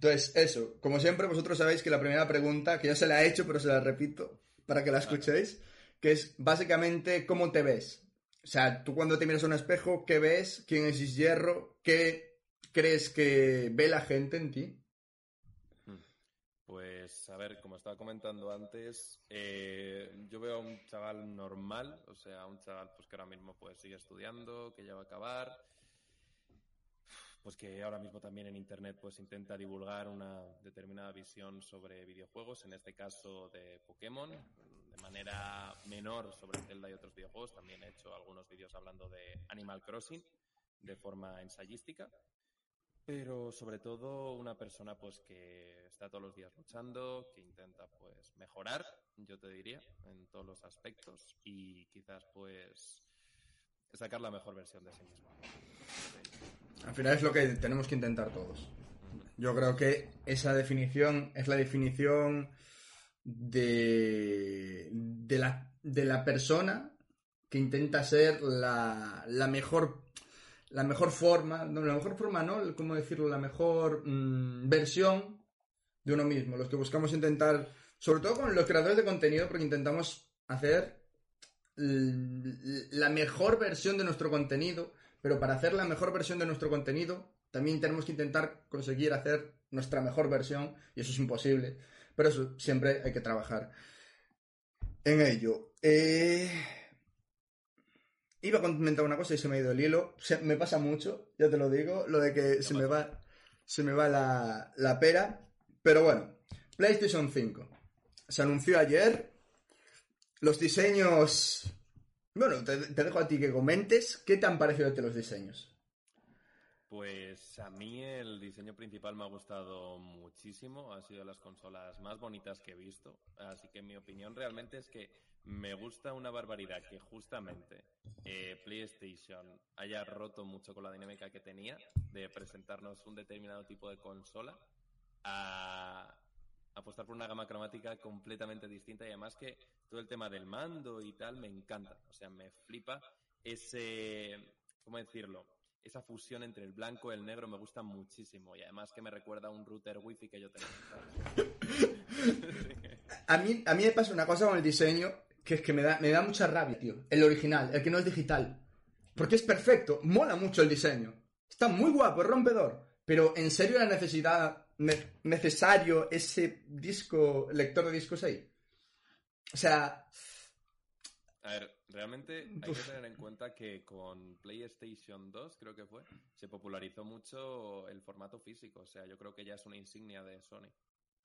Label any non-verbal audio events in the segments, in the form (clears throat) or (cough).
Entonces, eso, como siempre, vosotros sabéis que la primera pregunta, que ya se la he hecho, pero se la repito para que la escuchéis, que es básicamente cómo te ves. O sea, tú cuando te miras a un espejo, ¿qué ves? ¿Quién es Hierro? ¿Qué crees que ve la gente en ti? Pues, a ver, como estaba comentando antes, eh, yo veo a un chaval normal, o sea, un chaval pues que ahora mismo pues sigue estudiando, que ya va a acabar, pues que ahora mismo también en internet pues intenta divulgar una determinada visión sobre videojuegos, en este caso de Pokémon, de manera menor sobre Zelda y otros videojuegos, también he hecho algunos vídeos hablando de Animal Crossing de forma ensayística pero sobre todo una persona pues que está todos los días luchando, que intenta pues mejorar, yo te diría, en todos los aspectos y quizás pues sacar la mejor versión de sí mismo. Al final es lo que tenemos que intentar todos. Yo creo que esa definición es la definición de, de, la, de la persona que intenta ser la, la mejor la mejor forma, no, la mejor forma no, ¿cómo decirlo? La mejor mm, versión de uno mismo. Los que buscamos intentar, sobre todo con los creadores de contenido, porque intentamos hacer la mejor versión de nuestro contenido, pero para hacer la mejor versión de nuestro contenido también tenemos que intentar conseguir hacer nuestra mejor versión y eso es imposible, pero eso siempre hay que trabajar en ello. Eh... Iba a comentar una cosa y se me ha ido el hilo. me pasa mucho, ya te lo digo, lo de que se me va, se me va la, la pera. Pero bueno, PlayStation 5. Se anunció ayer. Los diseños... Bueno, te, dejo a ti que comentes. ¿Qué te han parecido los diseños? Pues a mí el diseño principal me ha gustado muchísimo. Ha sido las consolas más bonitas que he visto. Así que mi opinión realmente es que me gusta una barbaridad que justamente eh, PlayStation haya roto mucho con la dinámica que tenía de presentarnos un determinado tipo de consola a apostar por una gama cromática completamente distinta y además que todo el tema del mando y tal me encanta. O sea, me flipa ese, ¿cómo decirlo? Esa fusión entre el blanco y el negro me gusta muchísimo y además que me recuerda a un router wifi que yo tenía. (laughs) a, mí, a mí me pasa una cosa con el diseño que es que me da, me da mucha rabia, tío. El original, el que no es digital. Porque es perfecto, mola mucho el diseño. Está muy guapo, es rompedor. Pero en serio la necesidad, necesario ese disco, lector de discos ahí. O sea... A ver, realmente hay que tener en cuenta que con PlayStation 2, creo que fue, se popularizó mucho el formato físico. O sea, yo creo que ya es una insignia de Sony.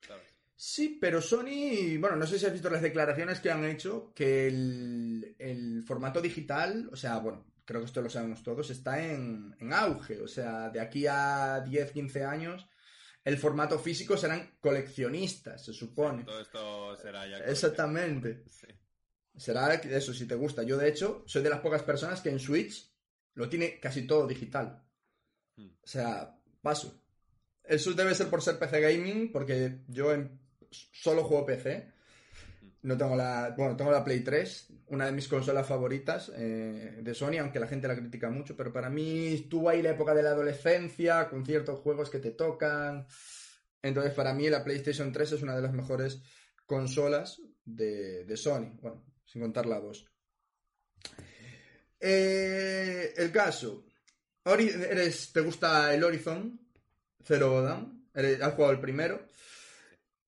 ¿Sabes? Sí, pero Sony, bueno, no sé si has visto las declaraciones que han hecho, que el, formato digital, o sea, bueno, creo que esto lo sabemos todos, está en, auge. O sea, de aquí a 10, 15 años, el formato físico serán coleccionistas, se supone. todo esto será ya. Exactamente. Será eso, si te gusta. Yo, de hecho, soy de las pocas personas que en Switch lo tiene casi todo digital. Hmm. O sea, paso. Eso debe ser por ser PC Gaming, porque yo en solo juego PC. No tengo la. Bueno, tengo la Play 3, una de mis consolas favoritas eh, de Sony, aunque la gente la critica mucho, pero para mí estuvo ahí la época de la adolescencia, con ciertos juegos que te tocan. Entonces, para mí la PlayStation 3 es una de las mejores consolas de, Sony. Bueno, sin contar la 2. Eh, el caso. eres, ¿Te gusta el Horizon? Zero Dawn. ¿Has jugado el primero?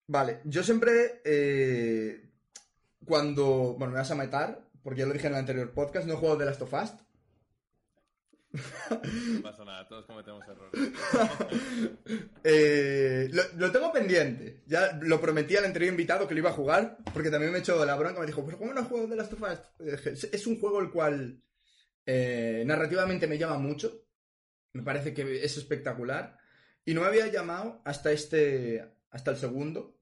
Vale, yo siempre, eh, cuando, bueno, me vas a matar, porque ya lo dije en el anterior podcast, no he jugado The Last of Us. No pasa nada, todos cometemos errores. (laughs) Eh, lo, tengo pendiente. Ya lo prometí al anterior invitado que lo iba a jugar, porque también me echó la bronca. Me dijo, ¿pero cómo no juego The Last of Us? Es un juego el cual eh, narrativamente me llama mucho. Me parece que es espectacular. Y no me había llamado hasta este, hasta el segundo,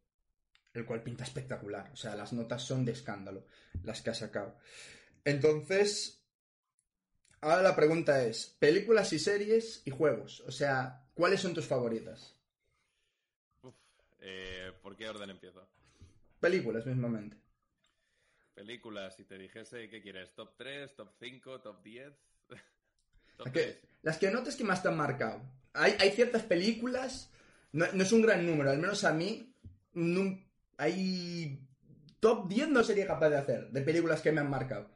el cual pinta espectacular. O sea, las notas son de escándalo, las que ha sacado. Entonces, ahora la pregunta es, películas y series y juegos. O sea, ¿cuáles son tus favoritas? Eh, ¿Por qué orden empiezo? Películas, mismamente. Películas, si te dijese qué quieres, top 3, top 5, top 10. (laughs) Las que notes que más te han marcado. Hay, hay ciertas películas No, no es un gran número, al menos a mí. no- hay. Top 10 no sería capaz de hacer, de películas que me han marcado.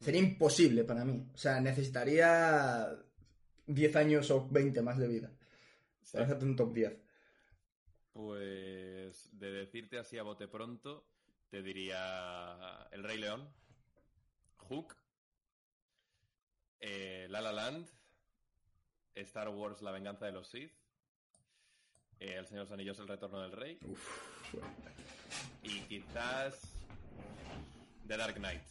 Sería imposible para mí. O sea, necesitaría 10 años o 20 más de vida Sí. para hacerte un top 10. Pues de decirte así a bote pronto, te diría El Rey León, Hook, eh, La La Land, Star Wars La Venganza de los Sith, eh, El Señor de los Anillos El Retorno del Rey y quizás The Dark Knight.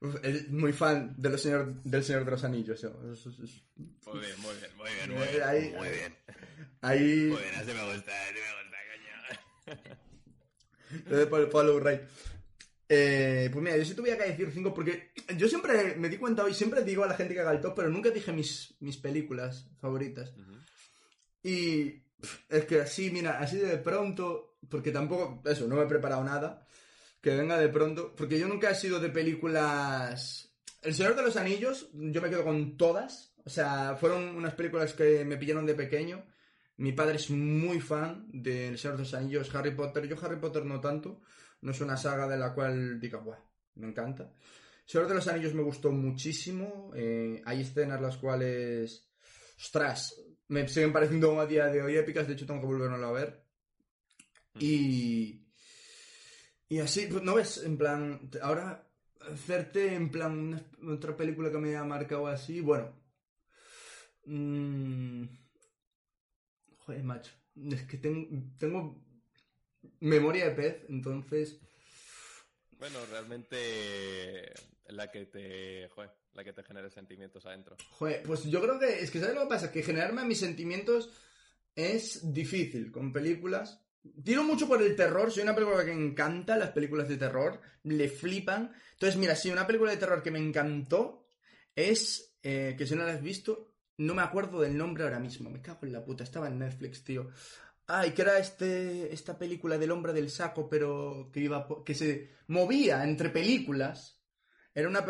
Uf, es muy fan de los señor, del Señor de los Anillos. yo. Es- es- es- Muy bien, muy bien, muy bien, muy bien. ahí- muy bien. Ahí. Muy bien, así me gusta, así me gusta, coño. Lo de Paul- Paulo Rey. Eh, pues mira, yo sí tuviera que decir cinco porque yo siempre me di cuenta hoy, siempre digo a la gente que haga el top, pero nunca dije mis, mis películas favoritas. Y es que así, mira, así de pronto, porque tampoco, eso, no me he preparado nada, que venga de pronto, porque yo nunca he sido de películas... El Señor de los Anillos, yo me quedo con todas, o sea, fueron unas películas que me pillaron de pequeño. Mi padre es muy fan del Señor de los Anillos, Harry Potter, yo Harry Potter no tanto, no es una saga de la cual diga, guau, me encanta. Señor de los Anillos me gustó muchísimo, eh, hay escenas las cuales... Ostras, me siguen pareciendo a día de hoy épicas, de hecho tengo que volverlo a ver. Y. Y así, pues no ves, en plan. Ahora, hacerte en plan una- otra película que me haya marcado así, bueno. mm, joder, macho. Es que ten- tengo memoria de pez, entonces. Bueno, realmente la que te, joder, la que te genere sentimientos adentro. Joder, pues yo creo que. Es que, ¿sabes lo que pasa? Que generarme mis sentimientos es difícil con películas. Tiro mucho por el terror, soy una película que encanta, las películas de terror, le flipan. Entonces, mira, sí, una película de terror que me encantó es, eh, que si no la has visto, no me acuerdo del nombre ahora mismo, me cago en la puta, estaba en Netflix, tío. Ay, que era este, esta película del hombre del saco, pero que iba, que se movía entre películas. Era una...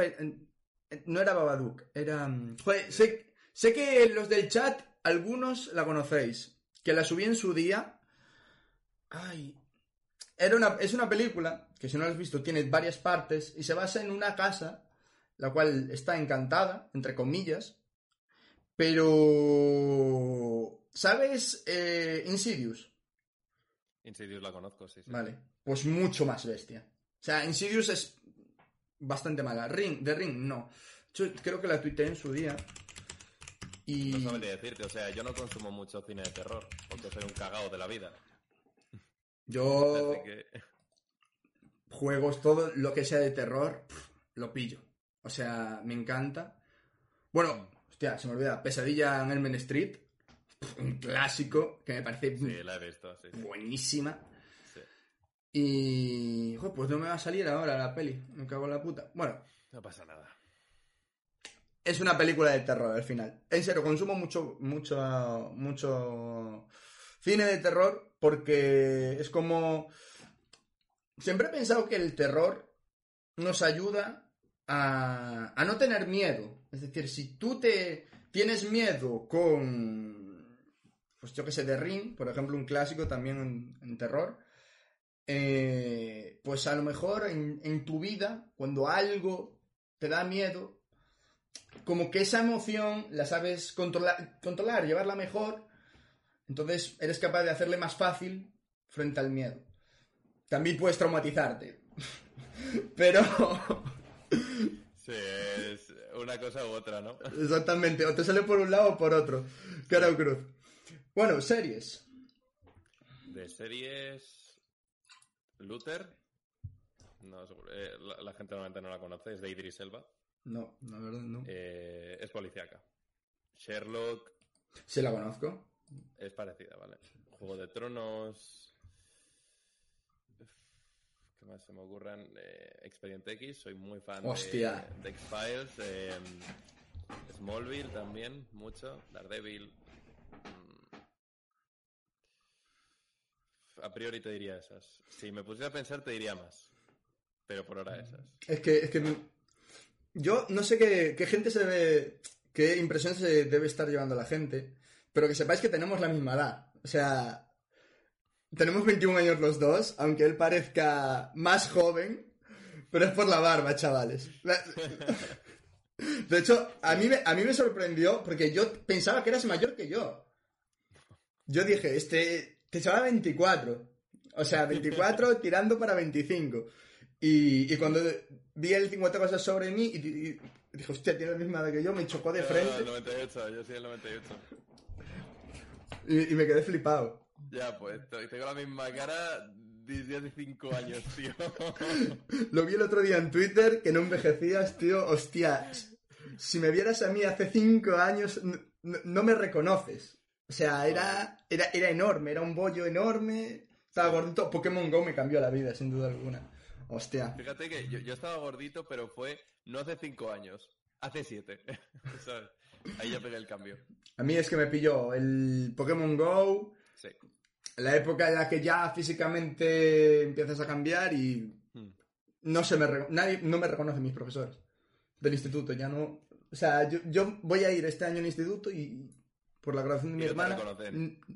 No era Babadook, era... mm, Joder, sé, sé que los del chat, algunos la conocéis, que la subí en su día. Ay, era una, es una película que si no la has visto tiene varias partes y se basa en una casa, la cual está encantada, entre comillas, pero... ¿Sabes eh, Insidious? Insidious la conozco, sí, sí. Vale, pues mucho más bestia. O sea, Insidious es bastante mala. Ring, de Ring, no. Yo creo que la tuiteé en su día. Y... No sabría decirte, o sea, yo no consumo mucho cine de terror, porque soy un cagao de la vida. Yo... Que... juegos, todo lo que sea de terror, pff, lo pillo. O sea, me encanta. Bueno, hostia, se me olvida. Pesadilla en Elmen Street. pff, Un clásico que me parece Sí, la he visto, sí, sí. buenísima. Y. joder, pues no me va a salir ahora la peli. Me cago en la puta. Bueno, No pasa nada. es una película de terror al final. En serio, consumo mucho, mucho, mucho cine de terror porque es como... Siempre he pensado que el terror nos ayuda a, a no tener miedo. Es decir, si tú te tienes miedo con, pues yo que sé, de Ring, por ejemplo, un clásico también en, en terror, eh, pues a lo mejor en, en tu vida, cuando algo te da miedo, como que esa emoción la sabes controlar, controlar, llevarla mejor, entonces eres capaz de hacerle más fácil frente al miedo. También puedes traumatizarte. (laughs) Pero, Sí, es una cosa u otra, ¿no? exactamente, o te sale por un lado o por otro. Cara o cruz. Bueno, series. De series... Luther. No, eh, la, la gente normalmente no la conoce, es de Idris Elba. No, la verdad no. Eh, es policíaca. Sherlock Sí la conozco. es parecida, ¿vale? Juego de Tronos... ¿Qué más se me ocurran? Eh, Expediente X, soy muy fan de- Hostia. de, X-Files. eh, Smallville también, mucho. Daredevil. mm. A priori te diría esas. Si me pusiera a pensar, te diría más. Pero por ahora esas. Es que, es que yo no sé qué, qué gente se debe, qué impresión se debe estar llevando la gente, pero que sepáis que tenemos la misma edad. O sea, tenemos 21 años los dos, aunque él parezca más joven, pero es por la barba, chavales. (laughs) De hecho, a mí, a mí me sorprendió porque yo pensaba que eras mayor que yo. Yo dije, este, te llevaba 24. O sea, 24 (laughs) tirando para 25. Y, y cuando vi el 50 cosas sobre mí y, y dije, hostia, tiene la misma edad que yo, me chocó de frente. No, el 98, yo soy el 98. Y, y me quedé flipado. Ya, pues, tengo la misma cara desde hace 5 años, tío. (laughs) Lo vi el otro día en Twitter, que no envejecías, tío. Hostia, si me vieras a mí hace 5 años, no, no, me reconoces. O sea, era, era, era enorme, era un bollo enorme. Estaba gordito. Pokémon Go me cambió la vida, sin duda alguna. Hostia. Fíjate que yo, yo estaba gordito, pero fue no hace 5 años, hace 7. (laughs) Ahí ya pegué el cambio. A mí es que me pilló el Pokémon Go. Sí. La época en la que ya físicamente empiezas a cambiar y Hmm. no se me nadie no me reconoce mis profesores del instituto ya no o sea yo, yo voy a ir este año al instituto y por la graduación de mi hermana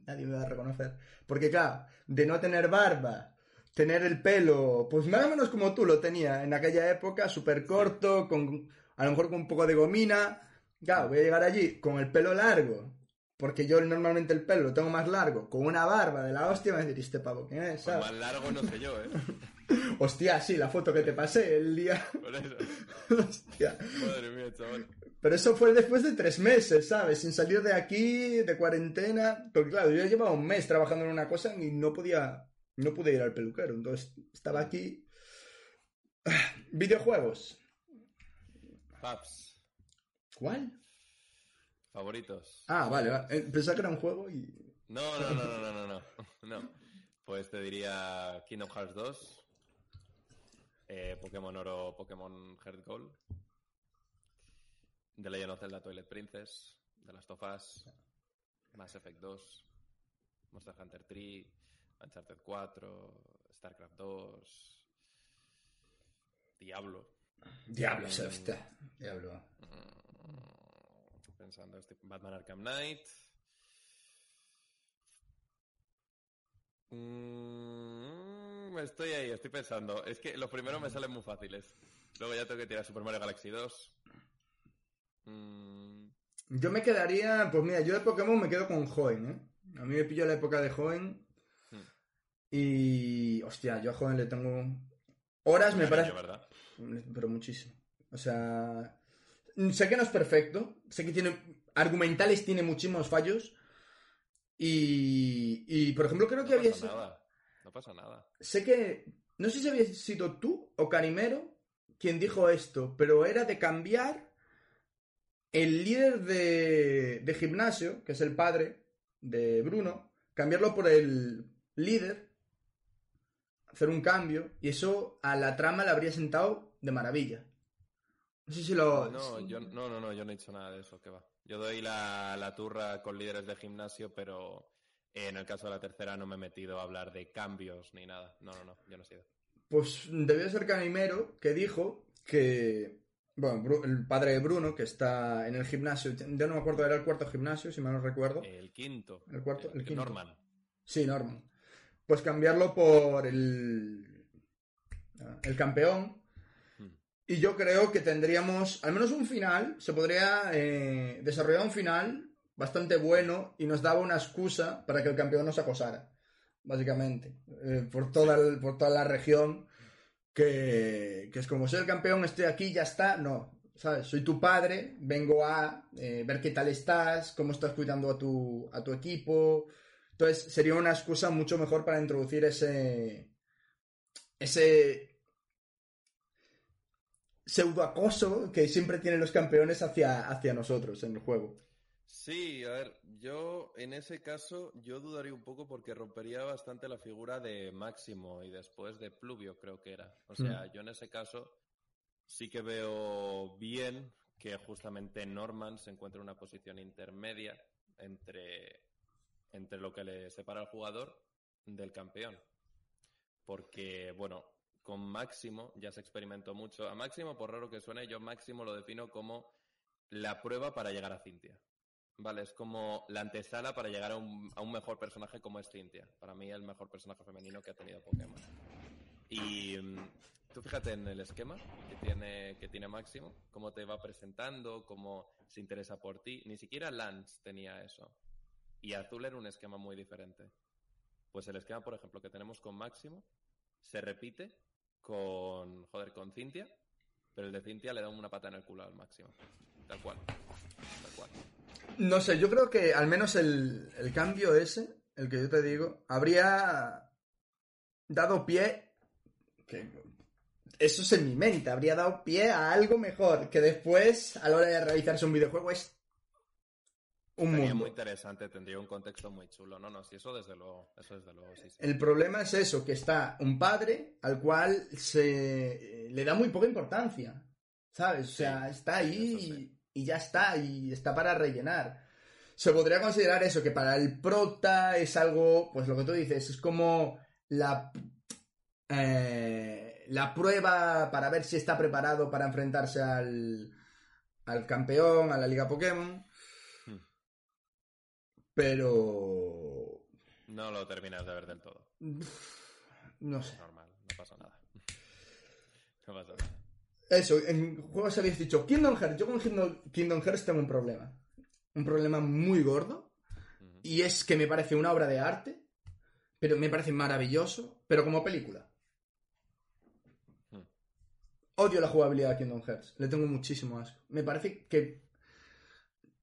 nadie me va a reconocer. Porque claro de no tener barba tener el pelo pues más o menos como tú lo tenía en aquella época súper corto con a lo mejor con un poco de gomina claro voy a llegar allí con el pelo largo porque yo normalmente el pelo lo tengo más largo, con una barba de la hostia, me decir, ¿este pavo quién es? Pues más largo no sé yo, ¿eh? (laughs) Hostia, sí, la foto que te pasé el día. Por eso. (laughs) Hostia. Madre mía, chaval. Pero eso fue después de tres meses, ¿sabes? Sin salir de aquí, de cuarentena. Porque claro, yo llevaba un mes trabajando en una cosa y no podía. No pude ir al peluquero. Entonces estaba aquí. Ah, Videojuegos. Paps. ¿Cuál? Favoritos. Ah, vale, vale. Eh, Pensaba que era un juego y. No, no, no, no, no, no, no. No. (laughs) Pues te diría Kingdom Hearts 2. eh, Pokémon Oro, Pokémon Heart Gold. The Legend of Zelda Toilet Princess. The Last of Us. Mass Effect 2. Monster Hunter 3. Uncharted 4. StarCraft 2. Diablo. Diablo. Diablo. Mm, Pensando, estoy- Batman Arkham Knight. Mm, estoy ahí, estoy pensando. Es que los primeros me salen muy fáciles. Luego ya tengo que tirar Super Mario Galaxy 2. Mm, Yo me quedaría. Pues mira, yo de Pokémon me quedo con Joven, ¿eh? A mí me pilló la época de Joven. Hmm. Y. Hostia, yo a Joven le tengo. Horas me parece. Pero muchísimo. O sea. Sé que no es perfecto. Sé que tiene. Argumentales tiene muchísimos fallos. Y. Y por ejemplo, creo No que había. pasa nada. No pasa nada. Sé que. No sé si había sido tú o Carimero quien dijo esto, pero era de cambiar el líder de, de gimnasio, que es el padre de Bruno, cambiarlo por el líder, hacer un cambio, y eso a la trama le habría sentado de maravilla. No sé si lo. No, yo, no, no, no, yo no he hecho nada de eso, que va. Yo doy la, la turra con líderes de gimnasio, pero en el caso de la tercera no me he metido a hablar de cambios ni nada. No, no, no, yo no he sido. Pues debió ser Canimero que dijo que. Bueno, Bru- el padre de Bruno, que está en el gimnasio, ya no me acuerdo, era el cuarto gimnasio, si mal no recuerdo. El quinto. ¿El cuarto? El quinto. Norman. Sí, Norman. Pues cambiarlo por el. El campeón. Y yo creo que tendríamos al menos un final, se podría eh, desarrollar un final bastante bueno y nos daba una excusa para que el campeón nos acosara, básicamente, eh, por, toda el- por toda la región, que, que es como soy el campeón, estoy aquí, ya está, no, ¿sabes? Soy tu padre, vengo a eh, ver qué tal estás, cómo estás cuidando a tu, a tu equipo, entonces sería una excusa mucho mejor para introducir ese, ese pseudoacoso que siempre tienen los campeones hacia, hacia nosotros en el juego. Sí, a ver, yo en ese caso yo dudaría un poco porque rompería bastante la figura de Máximo y después de Pluvio, creo que era. O sea, yo en ese caso sí que veo bien que justamente Norman se encuentre en una posición intermedia entre, entre lo que le separa al jugador del campeón. Porque, bueno, con Máximo ya se experimentó mucho. A Máximo, por raro que suene, yo Máximo lo defino como la prueba para llegar a Cintia. Vale, es como la antesala para llegar a un, mejor personaje como es Cynthia. Para mí el mejor personaje femenino que ha tenido Pokémon. Y mm, tú fíjate en el esquema que tiene, que tiene Máximo, cómo te va presentando, cómo se interesa por ti. Ni siquiera Lance tenía eso. Y Azul era un esquema muy diferente. Pues el esquema, por ejemplo, que tenemos con Máximo se repite con, joder, con Cintia, pero el de Cintia le da una pata en el culo al Máximo. Tal cual. Tal cual. No sé, yo creo que al menos el, el cambio ese, el que yo te digo, habría dado pie. Que eso es en mi mente, habría dado pie a algo mejor. Que después, a la hora de realizarse un videojuego, es un Sería mundo. muy interesante, tendría un contexto muy chulo. No, no, sí, eso desde luego, eso desde luego, sí, sí. El problema es eso, que está un padre al cual se le da muy poca importancia. ¿Sabes? O sea, está ahí eso sí. y, y ya está, y está para rellenar. Se podría considerar eso, que para el prota es algo, pues lo que tú dices, es como la, eh, la prueba para ver si está preparado para enfrentarse al, al campeón, a la Liga Pokémon. Pero... No lo terminas de ver del todo. No sé. Normal, no pasa nada. (laughs) No pasa nada. Eso, en juegos habéis dicho Kingdom Hearts. Yo con Kingdom, Hearts tengo un problema. Un problema muy gordo. Y es que me parece una obra de arte. Pero me parece maravilloso. Pero como película. Hmm. Odio la jugabilidad de Kingdom Hearts. Le tengo muchísimo asco. Me parece que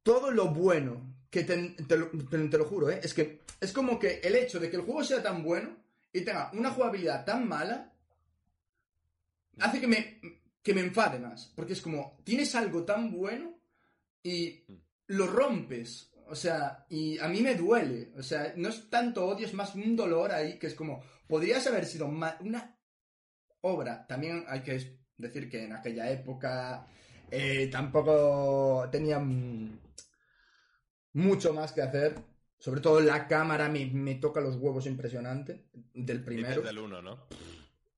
todo lo bueno que te, te lo, te- te lo juro, ¿eh? es que es como que el hecho de que el juego sea tan bueno y tenga una jugabilidad tan mala hace que me, que me enfade más. Porque es como, tienes algo tan bueno y lo rompes. O sea, y a mí me duele. O sea, no es tanto odio, es más un dolor ahí que es como, podrías haber sido una obra. También hay que decir que en aquella época eh, tampoco tenían mucho más que hacer. Sobre todo la cámara me, me toca los huevos impresionante. Del primero. Dices del uno, ¿no?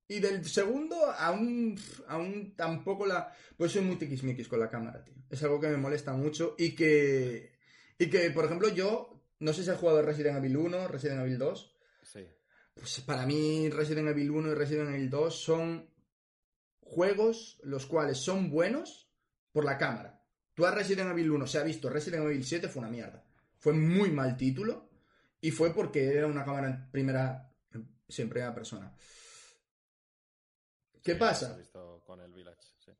Y del segundo, aún, aún tampoco la. Pues soy muy tiquismiquis con la cámara, tío. Es algo que me molesta mucho y que. Y que, por ejemplo, yo. No sé si has jugado Resident Evil 1, Resident Evil 2. Sí. Pues para mí, Resident Evil 1 y Resident Evil 2 son juegos los cuales son buenos por la cámara. Tú a Resident Evil 1 se ha visto, Resident Evil 7 fue una mierda. Fue muy mal título y fue porque era una cámara en primera. En primera persona. ¿Qué Sí, pasa? lo he visto con el Village, sí.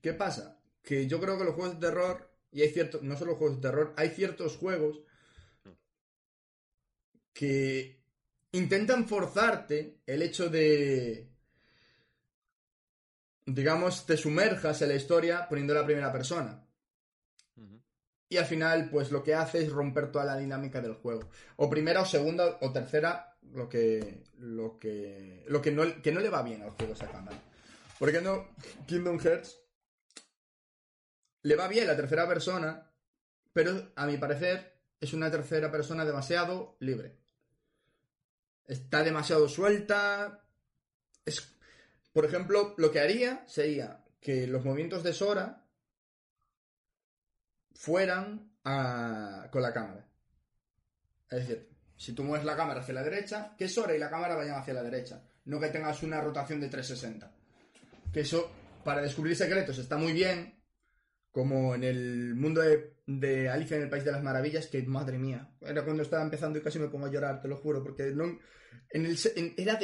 ¿Qué pasa? Que yo creo que los juegos de terror, y hay ciertos, no solo juegos de terror, hay ciertos juegos que intentan forzarte el hecho de, digamos, te sumerjas en la historia poniendo la primera persona. Y al final, pues lo que hace es romper toda la dinámica del juego. O primera, o segunda, o tercera, lo que. lo que. lo que no, que no le va bien al juego esa cámara. Porque no. Kingdom Hearts. Le va bien la tercera persona. Pero a mi parecer. Es una tercera persona demasiado libre. Está demasiado suelta. Es. Por ejemplo, lo que haría sería que los movimientos de Sora fueran a- con la cámara. Es decir, si tú mueves la cámara hacia la derecha, que Sora y la cámara vayan hacia la derecha. No que tengas una rotación de 360. Que eso, para descubrir secretos, está muy bien. Como en el mundo de, de Alicia en el País de las Maravillas, que madre mía. Era cuando estaba empezando y casi me pongo a llorar, te lo juro. Porque no, en el, era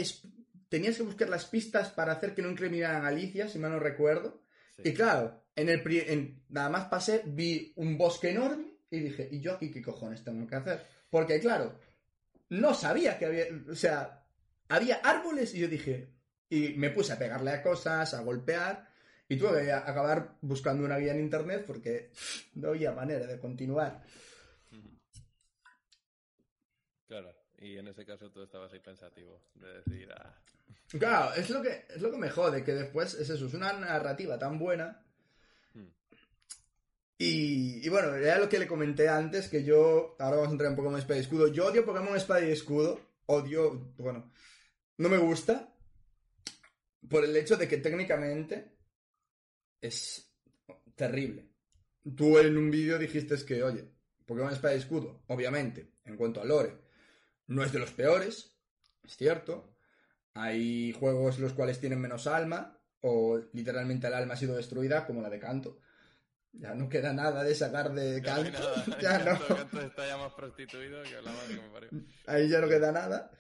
tenías que buscar las pistas para hacer que no incriminaran a Alicia, si mal no recuerdo. Sí. Y claro, en el pri- en- nada más pasé, vi un bosque enorme y dije, ¿y yo aquí qué cojones tengo que hacer? Porque claro, no sabía que había, o sea, había árboles y yo dije, y me puse a pegarle a cosas, a golpear, y tuve que acabar buscando una guía en internet porque no había manera de continuar. Claro, y en ese caso tú estabas ahí pensativo, de decir, ah, Claro, es lo que, es lo que me jode, que después es eso, es una narrativa tan buena. Hmm. Y, y bueno, era lo que le comenté antes, que yo, ahora vamos a entrar en Pokémon Espada y Escudo, yo odio Pokémon Espada y Escudo, odio, bueno, no me gusta, por el hecho de que técnicamente es terrible. Tú en un vídeo dijiste que, oye, Pokémon Espada y Escudo, obviamente, en cuanto a lore, no es de los peores, es cierto. Hay juegos los cuales tienen menos alma, o literalmente el alma ha sido destruida, como la de Canto. Ya no queda nada de sacar de Canto. ya no. (laughs) está ya más prostituido que la madre que me parió. Ahí ya no queda nada.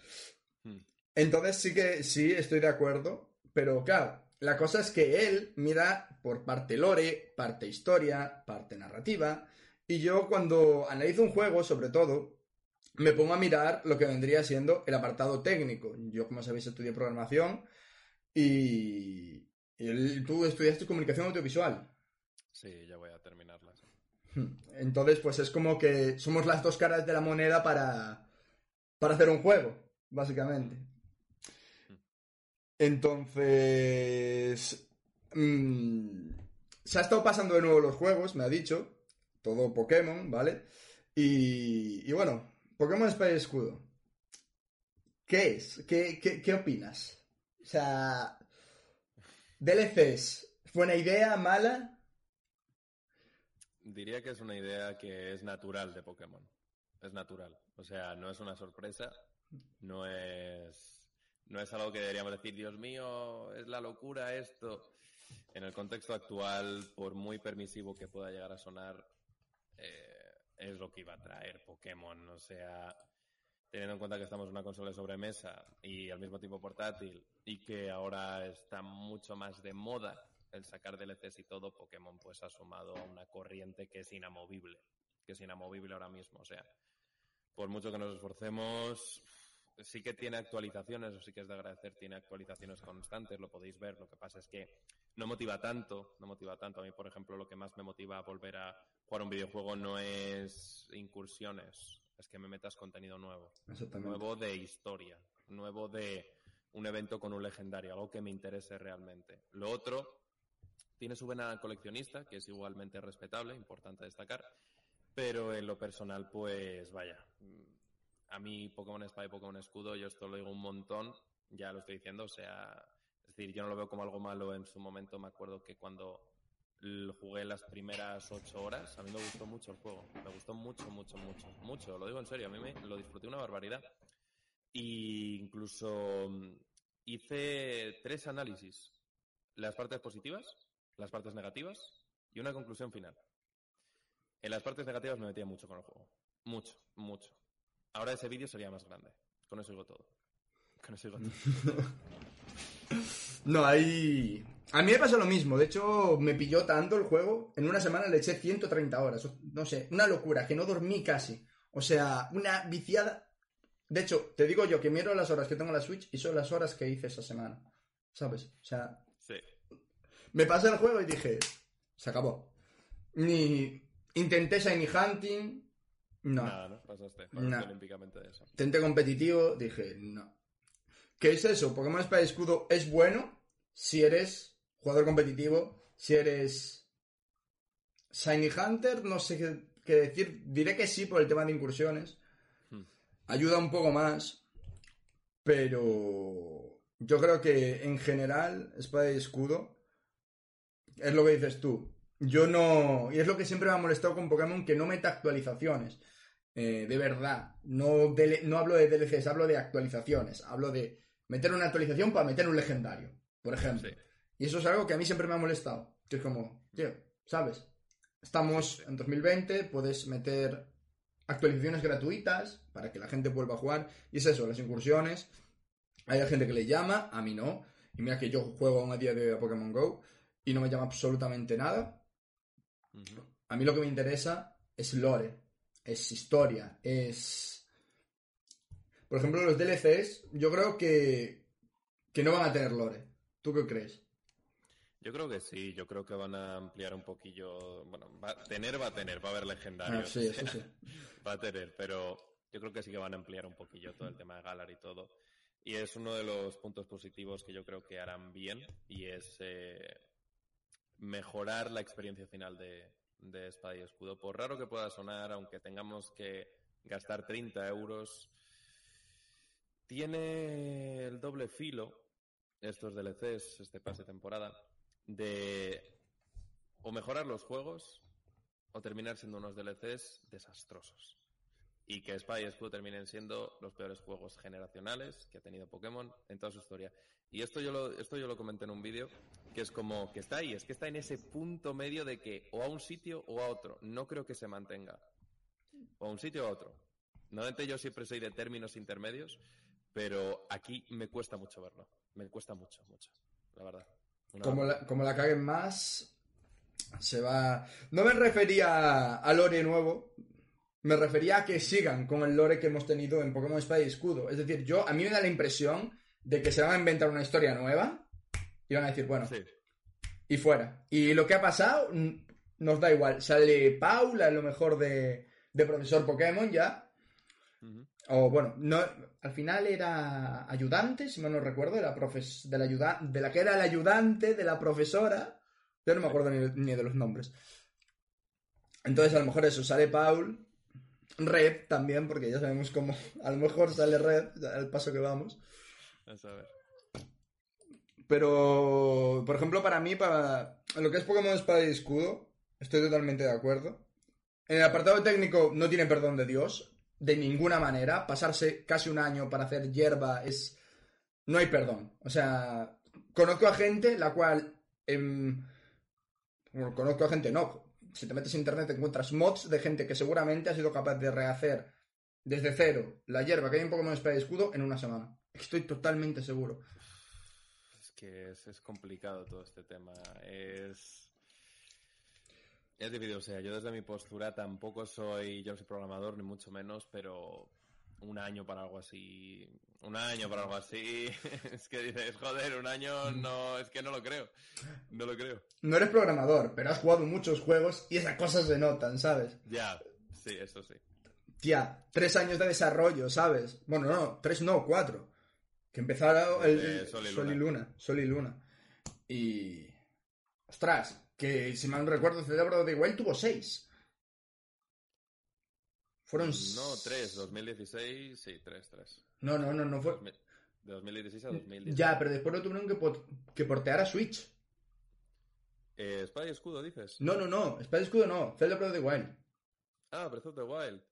Hmm. Entonces sí que sí, estoy de acuerdo. Pero claro, la cosa es que él mira por parte lore, parte historia, parte narrativa. Y yo cuando analizo un juego, sobre todo, me pongo a mirar lo que vendría siendo el apartado técnico. Yo, como sabéis, estudié programación y, tú estudiaste comunicación audiovisual. Sí, ya voy a terminarla. Entonces, pues es como que somos las dos caras de la moneda para, para hacer un juego, básicamente. Entonces, mm, se ha estado pasando de nuevo los juegos, me ha dicho, todo Pokémon, ¿vale? Y, y bueno, Pokémon Espada y Escudo. ¿Qué es? ¿Qué, opinas? O sea, DLCs, ¿buena idea, mala? Diría que es una idea que es natural de Pokémon. Es natural. O sea, no es una sorpresa. No es, no es algo que deberíamos decir, Dios mío, es la locura esto. En el contexto actual, por muy permisivo que pueda llegar a sonar, eh, es lo que iba a traer Pokémon. O sea, teniendo en cuenta que estamos en una consola de sobremesa y al mismo tiempo portátil y que ahora está mucho más de moda el sacar DLCs y todo, Pokémon pues ha sumado a una corriente que es inamovible, que es inamovible ahora mismo. O sea, por mucho que nos esforcemos, sí que tiene actualizaciones, o sí que es de agradecer, tiene actualizaciones constantes, lo podéis ver. Lo que pasa es que no motiva tanto, no motiva tanto. A mí, por ejemplo, lo que más me motiva a volver a jugar un videojuego no es incursiones, es que me metas contenido nuevo. Nuevo de historia, nuevo de un evento con un legendario, algo que me interese realmente. Lo otro tiene su vena coleccionista, que es igualmente respetable, importante destacar, pero en lo personal, pues vaya, a mí Pokémon Espada y Pokémon Escudo, yo esto lo digo un montón, ya lo estoy diciendo, o sea, es decir, yo no lo veo como algo malo en su momento, me acuerdo que cuando jugué las primeras ocho horas, a mí me gustó mucho el juego, me gustó mucho, mucho, mucho, mucho, lo digo en serio, a mí me lo disfruté una barbaridad. Y incluso mm, hice tres análisis, las partes positivas, las partes negativas y una conclusión final. En las partes negativas me metía mucho con el juego, mucho, mucho. Ahora ese vídeo sería más grande. Con eso digo todo. Con eso digo todo. (laughs) no, ahí... A mí me pasó lo mismo. De hecho, me pilló tanto el juego. En una semana le eché 130 horas. No sé, una locura, que no dormí casi. O sea, una viciada. De hecho, te digo yo que miro las horas que tengo en la Switch y son las horas que hice esa semana. ¿Sabes? O sea... Sí. Me pasé el juego y dije, se acabó. Ni intenté Shiny Hunting, no. Nada, ¿no? Pasaste, olímpicamente de eso. Tente competitivo, dije, no. ¿Qué es eso? Pokémon Espada y Escudo es bueno si eres jugador competitivo, si eres Shiny Hunter, no sé qué, decir. Diré que sí por el tema de incursiones. Hmm. Ayuda un poco más, pero yo creo que en general Espada y Escudo es lo que dices tú. Yo no. Y es lo que siempre me ha molestado con Pokémon, que no meta actualizaciones. Eh, de verdad. No, no hablo de DLCs, hablo de actualizaciones. Hablo de meter una actualización para meter un legendario, por ejemplo. Y eso es algo que a mí siempre me ha molestado. Que es como, tío, ¿sabes? Estamos en 2020, puedes meter actualizaciones gratuitas para que la gente vuelva a jugar. Y es eso, las incursiones. Hay gente que le llama, a mí no. Y mira que yo juego a un día de Pokémon Go y no me llama absolutamente nada. A mí lo que me interesa es lore es historia, es... Por ejemplo, los DLCs, yo creo que, que no van a tener lore. ¿Tú qué crees? Yo creo que sí, yo creo que van a ampliar un poquillo. Bueno, va a tener, va a tener, va a haber legendarios. Ah, sí, eso sí. (laughs) va a tener, pero yo creo que sí que van a ampliar un poquillo todo el tema de Galar y todo. Y es uno de los puntos positivos que yo creo que harán bien y es eh, mejorar la experiencia final de, de espada y escudo. Por raro que pueda sonar, aunque tengamos que gastar 30 euros, tiene el doble filo, estos DLCs, este pase de temporada, de o mejorar los juegos o terminar siendo unos DLCs desastrosos. Y que Espada y Escudo terminen siendo los peores juegos generacionales que ha tenido Pokémon en toda su historia. Y esto yo lo, esto yo lo comenté en un vídeo, que es como que está ahí, es que está en ese punto medio de que o a un sitio o a otro. No creo que se mantenga. O a un sitio o a otro. Normalmente yo siempre soy de términos intermedios, pero aquí me cuesta mucho verlo. Me cuesta mucho, mucho, la verdad. Una- Como la, como la caguen más, se va... No me refería a lore nuevo, me refería a que sigan con el lore que hemos tenido en Pokémon Espada y Escudo. Es decir, yo, a mí me da la impresión de que se van a inventar una historia nueva y van a decir, bueno, Sí, y fuera. Y lo que ha pasado nos da igual. Sale Paula, lo mejor de, de profesor Pokémon ya. O bueno, no, al final era ayudante, si mal no recuerdo, de la, profes, de, la ayuda, de la que era el ayudante de la profesora. Yo no me acuerdo ni, ni de los nombres. Entonces, a lo mejor eso, sale Paul. Red también, porque ya sabemos cómo. A lo mejor sale Red, al paso que vamos. A saber. Pero, por ejemplo, para mí, para lo que es Pokémon Espada y Escudo, estoy totalmente de acuerdo. En el apartado técnico no tiene perdón de Dios, de ninguna manera. Pasarse casi un año para hacer hierba es... No hay perdón. O sea, conozco a gente la cual... em, bueno, conozco a gente, no. Si te metes en internet te encuentras mods de gente que seguramente ha sido capaz de rehacer desde cero la hierba que hay en Pokémon Espada y Escudo en una semana. Estoy totalmente seguro. Es que es, es complicado todo este tema. Es. Es difícil, o sea, yo desde mi postura tampoco soy, yo soy programador ni mucho menos, pero un año para algo así, un año para algo así, (laughs) es que dices, joder, un año no, es que no lo creo, no lo creo. No eres programador, pero has jugado muchos juegos y esas cosas se notan, ¿sabes? Ya, sí, eso sí. Tía, tres años de desarrollo, ¿sabes? Bueno, no, tres no, cuatro. Que empezaron el, Eh, Sol y Sol y Luna. Sol y Luna. Y... Ostras, que si mal no recuerdo, el cerebro de Wild tuvo seis. Fueron... No, tres, 2016, sí, tres, tres. No, no, no, no fue... De 2016 a 2016. Ya, pero después lo tuvieron que, que portear a Switch. Eh, Espada y escudo, dices. No, no, no, Espada y Escudo no, Zelda Breath of the Wild. Ah, Breath of the Wild.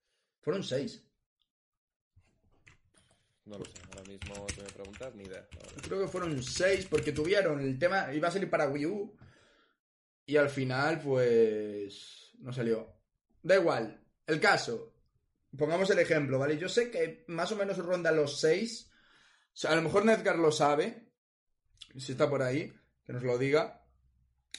Fueron seis. No lo sé, ahora mismo si me preguntas, ni idea. Creo que fueron seis porque tuvieron el tema, iba a salir para Wii U y al final pues no salió. Da igual, el caso, pongamos el ejemplo, ¿vale? Yo sé que más o menos ronda los seis, O sea, a lo mejor Nedgar lo sabe, si está por ahí, que nos lo diga.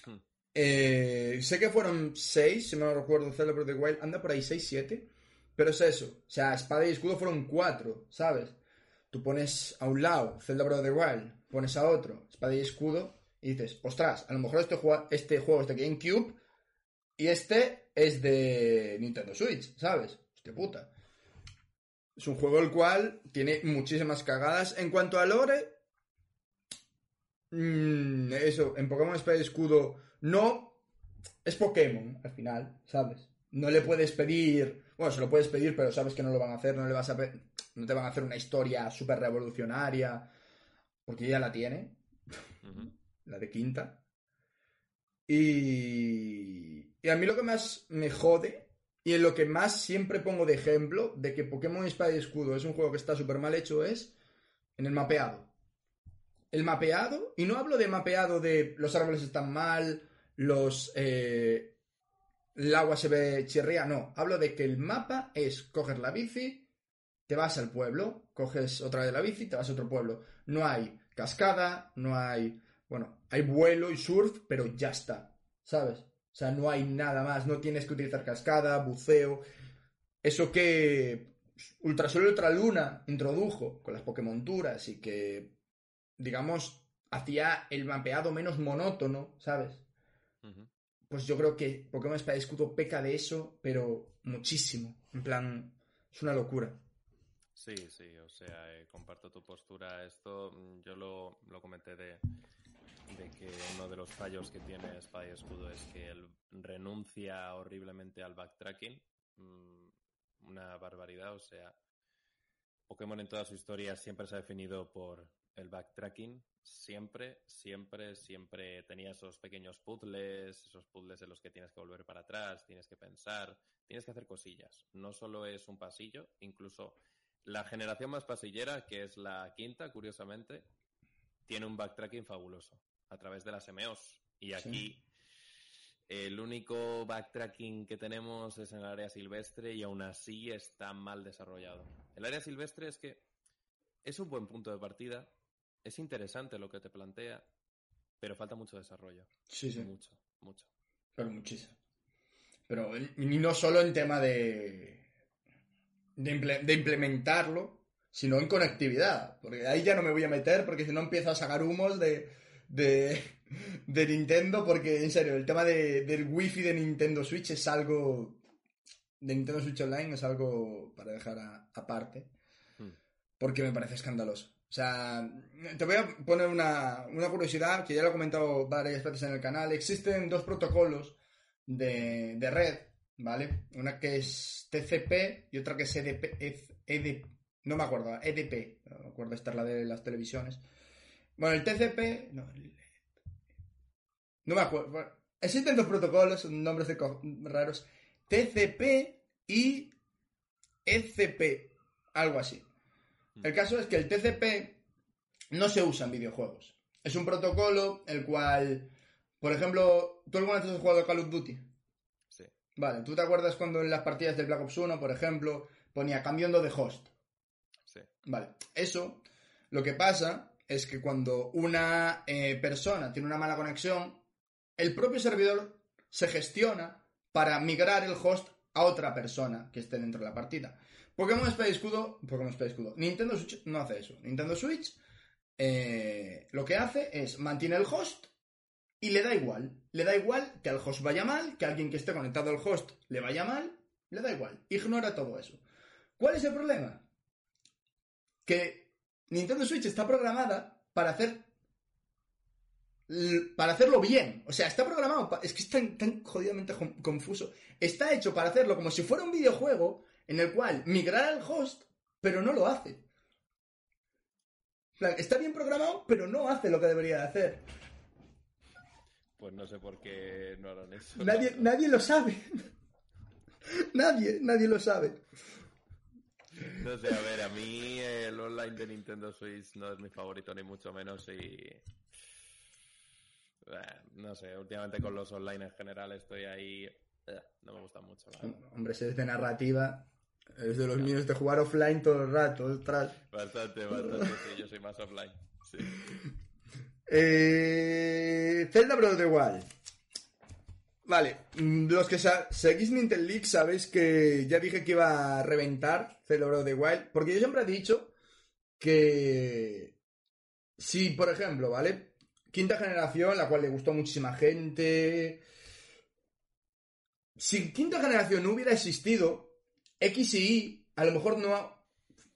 Hmm. Eh, sé que fueron seis, si no lo recuerdo, Zelda Breath of the Wild, anda por ahí seis, siete, pero es eso, o sea, espada y escudo fueron cuatro, ¿sabes? Tú pones a un lado Zelda Breath of the Wild, pones a otro espada y escudo y dices, ostras, a lo mejor este, jua- este juego es de GameCube y este es de Nintendo Switch, ¿sabes? Hostia puta. Es un juego el cual tiene muchísimas cagadas. En cuanto a lore, mm, eso, en Pokémon Espada y Escudo no es Pokémon al final, ¿sabes? No le puedes pedir, bueno, se lo puedes pedir, pero sabes que no lo van a hacer, no le vas a no te van a hacer una historia súper revolucionaria, porque ya la tiene, la de quinta. Y, y a mí lo que más me jode, y en lo que más siempre pongo de ejemplo de que Pokémon Espada y Escudo es un juego que está súper mal hecho, es en el mapeado. El mapeado, y no hablo de mapeado de los árboles están mal, los... eh, el agua se ve chirría, no. Hablo de que el mapa es coger la bici, te vas al pueblo, coges otra vez la bici, te vas a otro pueblo. No hay cascada, no hay... Bueno, hay vuelo y surf, pero ya está, ¿sabes? O sea, no hay nada más, no tienes que utilizar cascada, buceo. Eso que Ultrasol y Ultraluna introdujo con las Pokémonturas y que, digamos, hacía el mapeado menos monótono, ¿sabes? Pues yo creo que Pokémon Espada y Escudo peca de eso, pero muchísimo. En plan, es una locura. Sí, sí, o sea, eh, comparto tu postura. Esto mm, yo lo, lo comenté de, de que uno de los fallos que tiene Espada y Escudo es que él renuncia horriblemente al backtracking. Mm, una barbaridad, o sea, Pokémon en toda su historia siempre se ha definido por el backtracking. Siempre, siempre, siempre tenía esos pequeños puzzles, esos puzzles en los que tienes que volver para atrás, tienes que pensar, tienes que hacer cosillas. No solo es un pasillo, incluso la generación más pasillera, que es la quinta, curiosamente, tiene un backtracking fabuloso a través de las MEOs. Y aquí el único backtracking que tenemos es en el área silvestre y aún así está mal desarrollado. El área silvestre es que es un buen punto de partida, es interesante lo que te plantea, pero falta mucho desarrollo. Sí, sí. Mucho, mucho. Pero muchísimo. Pero y no solo en tema de, de, implementarlo, sino en conectividad. Porque ahí ya no me voy a meter porque si no empiezo a sacar humos de, de, de Nintendo. Porque en serio, el tema de, del wifi de Nintendo Switch es algo... De Nintendo Switch Online es algo para dejar aparte. Hmm. Porque me parece escandaloso. O sea, te voy a poner una, una, curiosidad que ya lo he comentado varias veces en el canal. Existen dos protocolos de, de red ¿vale? Una que es TCP y otra que es EDP, EDP no me acuerdo, EDP, no me acuerdo, esta es la de las televisiones. Bueno, el TCP, no, no me acuerdo, existen dos protocolos, nombres de raros, TCP y ECP, algo así. Hmm. El caso es que el TCP no se usa en videojuegos. Es un protocolo el cual, por ejemplo, ¿tú alguna vez has jugado Call of Duty? Vale, ¿tú te acuerdas cuando en las partidas del Black Ops 1, por ejemplo, ponía cambiando de host? Sí. Vale, eso lo que pasa es que cuando una eh, persona tiene una mala conexión, el propio servidor se gestiona para migrar el host a otra persona que esté dentro de la partida. Pokémon y Escudo, Pokémon y Escudo, Nintendo Switch no hace eso. Nintendo Switch eh, lo que hace es mantiene el host y le da igual. Le da igual que al host vaya mal, que alguien que esté conectado al host le vaya mal, le da igual. Ignora todo eso. ¿Cuál es el problema? Que Nintendo Switch está programada para hacer para hacerlo bien. O sea, está programado. Es que es tan, tan jodidamente confuso. Está hecho para hacerlo como si fuera un videojuego en el cual migrar al host, pero no lo hace. Está bien programado, pero no hace lo que debería hacer. Pues no sé por qué no harán eso. Nadie, nadie lo sabe. (laughs) nadie, nadie lo sabe. No sé, a ver, a mí el online de Nintendo Switch no es mi favorito ni mucho menos y... no sé, últimamente con los online en general estoy ahí... Eh, no me gusta mucho. Hombre, si es de narrativa, es de los míos de jugar offline todo el rato, Bastante, bastante, sí, yo soy más offline. Sí. Eh, Zelda Breath of the Wild. Vale, mm, los que seguís Nintendo League sabéis que ya dije que iba a reventar of the Wild, porque yo siempre he dicho que si, por ejemplo, ¿vale? Quinta generación, la cual le gustó a muchísima gente. Si quinta generación no hubiera existido, X y Y a lo mejor no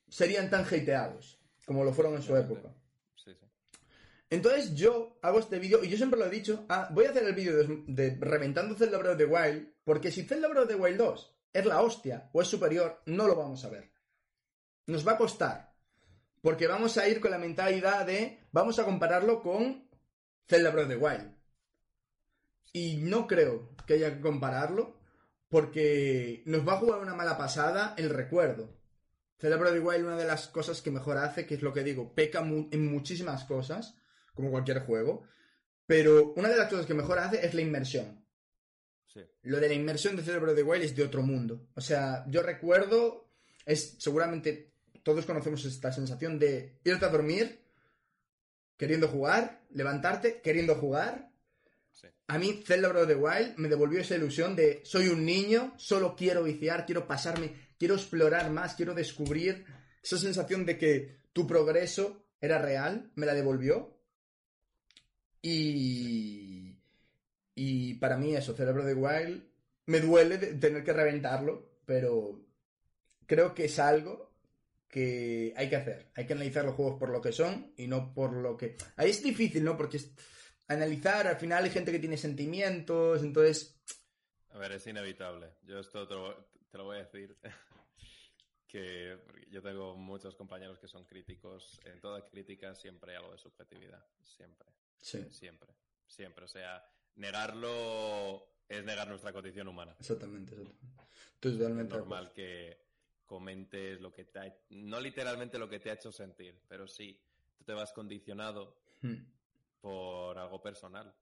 serían tan hateados como lo fueron en su época. Entonces yo hago este vídeo, y yo siempre lo he dicho, ah, voy a hacer el vídeo de, reventando Zelda Breath Wild, porque si Zelda Breath Wild 2 es la hostia o es superior, no lo vamos a ver. Nos va a costar. Porque vamos a ir con la mentalidad de, vamos a compararlo con Zelda Breath Wild. Y no creo que haya que compararlo, porque nos va a jugar una mala pasada el recuerdo. Zelda Breath Wild, una de las cosas que mejor hace, que es lo que digo, peca en muchísimas cosas, como cualquier juego. Pero una de las cosas que mejor hace es la inmersión. Lo de la inmersión de Cerebro de Wild es de otro mundo. O sea, yo recuerdo, es seguramente todos conocemos esta sensación de irte a dormir, queriendo jugar, levantarte, queriendo jugar. A mí, Zelda of the Wild me devolvió esa ilusión de soy un niño, solo quiero viciar, quiero pasarme, quiero explorar más, quiero descubrir. Esa sensación de que tu progreso era real, me la devolvió. Y, y para mí eso, Cerebro de Wild, me duele tener que reventarlo, pero creo que es algo que hay que hacer. Hay que analizar los juegos por lo que son y no por lo que... Ahí es difícil, ¿no? Porque analizar, al final hay gente que tiene sentimientos, entonces... A ver, es inevitable. Yo esto te lo, voy a decir. (laughs) que yo tengo muchos compañeros que son críticos. En toda crítica siempre hay algo de subjetividad. Siempre. Sí. Siempre. Siempre. O sea, negarlo es negar nuestra condición humana. Exactamente, exactamente. Totalmente. Es normal que comentes lo que te ha... No literalmente lo que te ha hecho sentir, pero sí, tú te vas condicionado Hmm. por algo personal.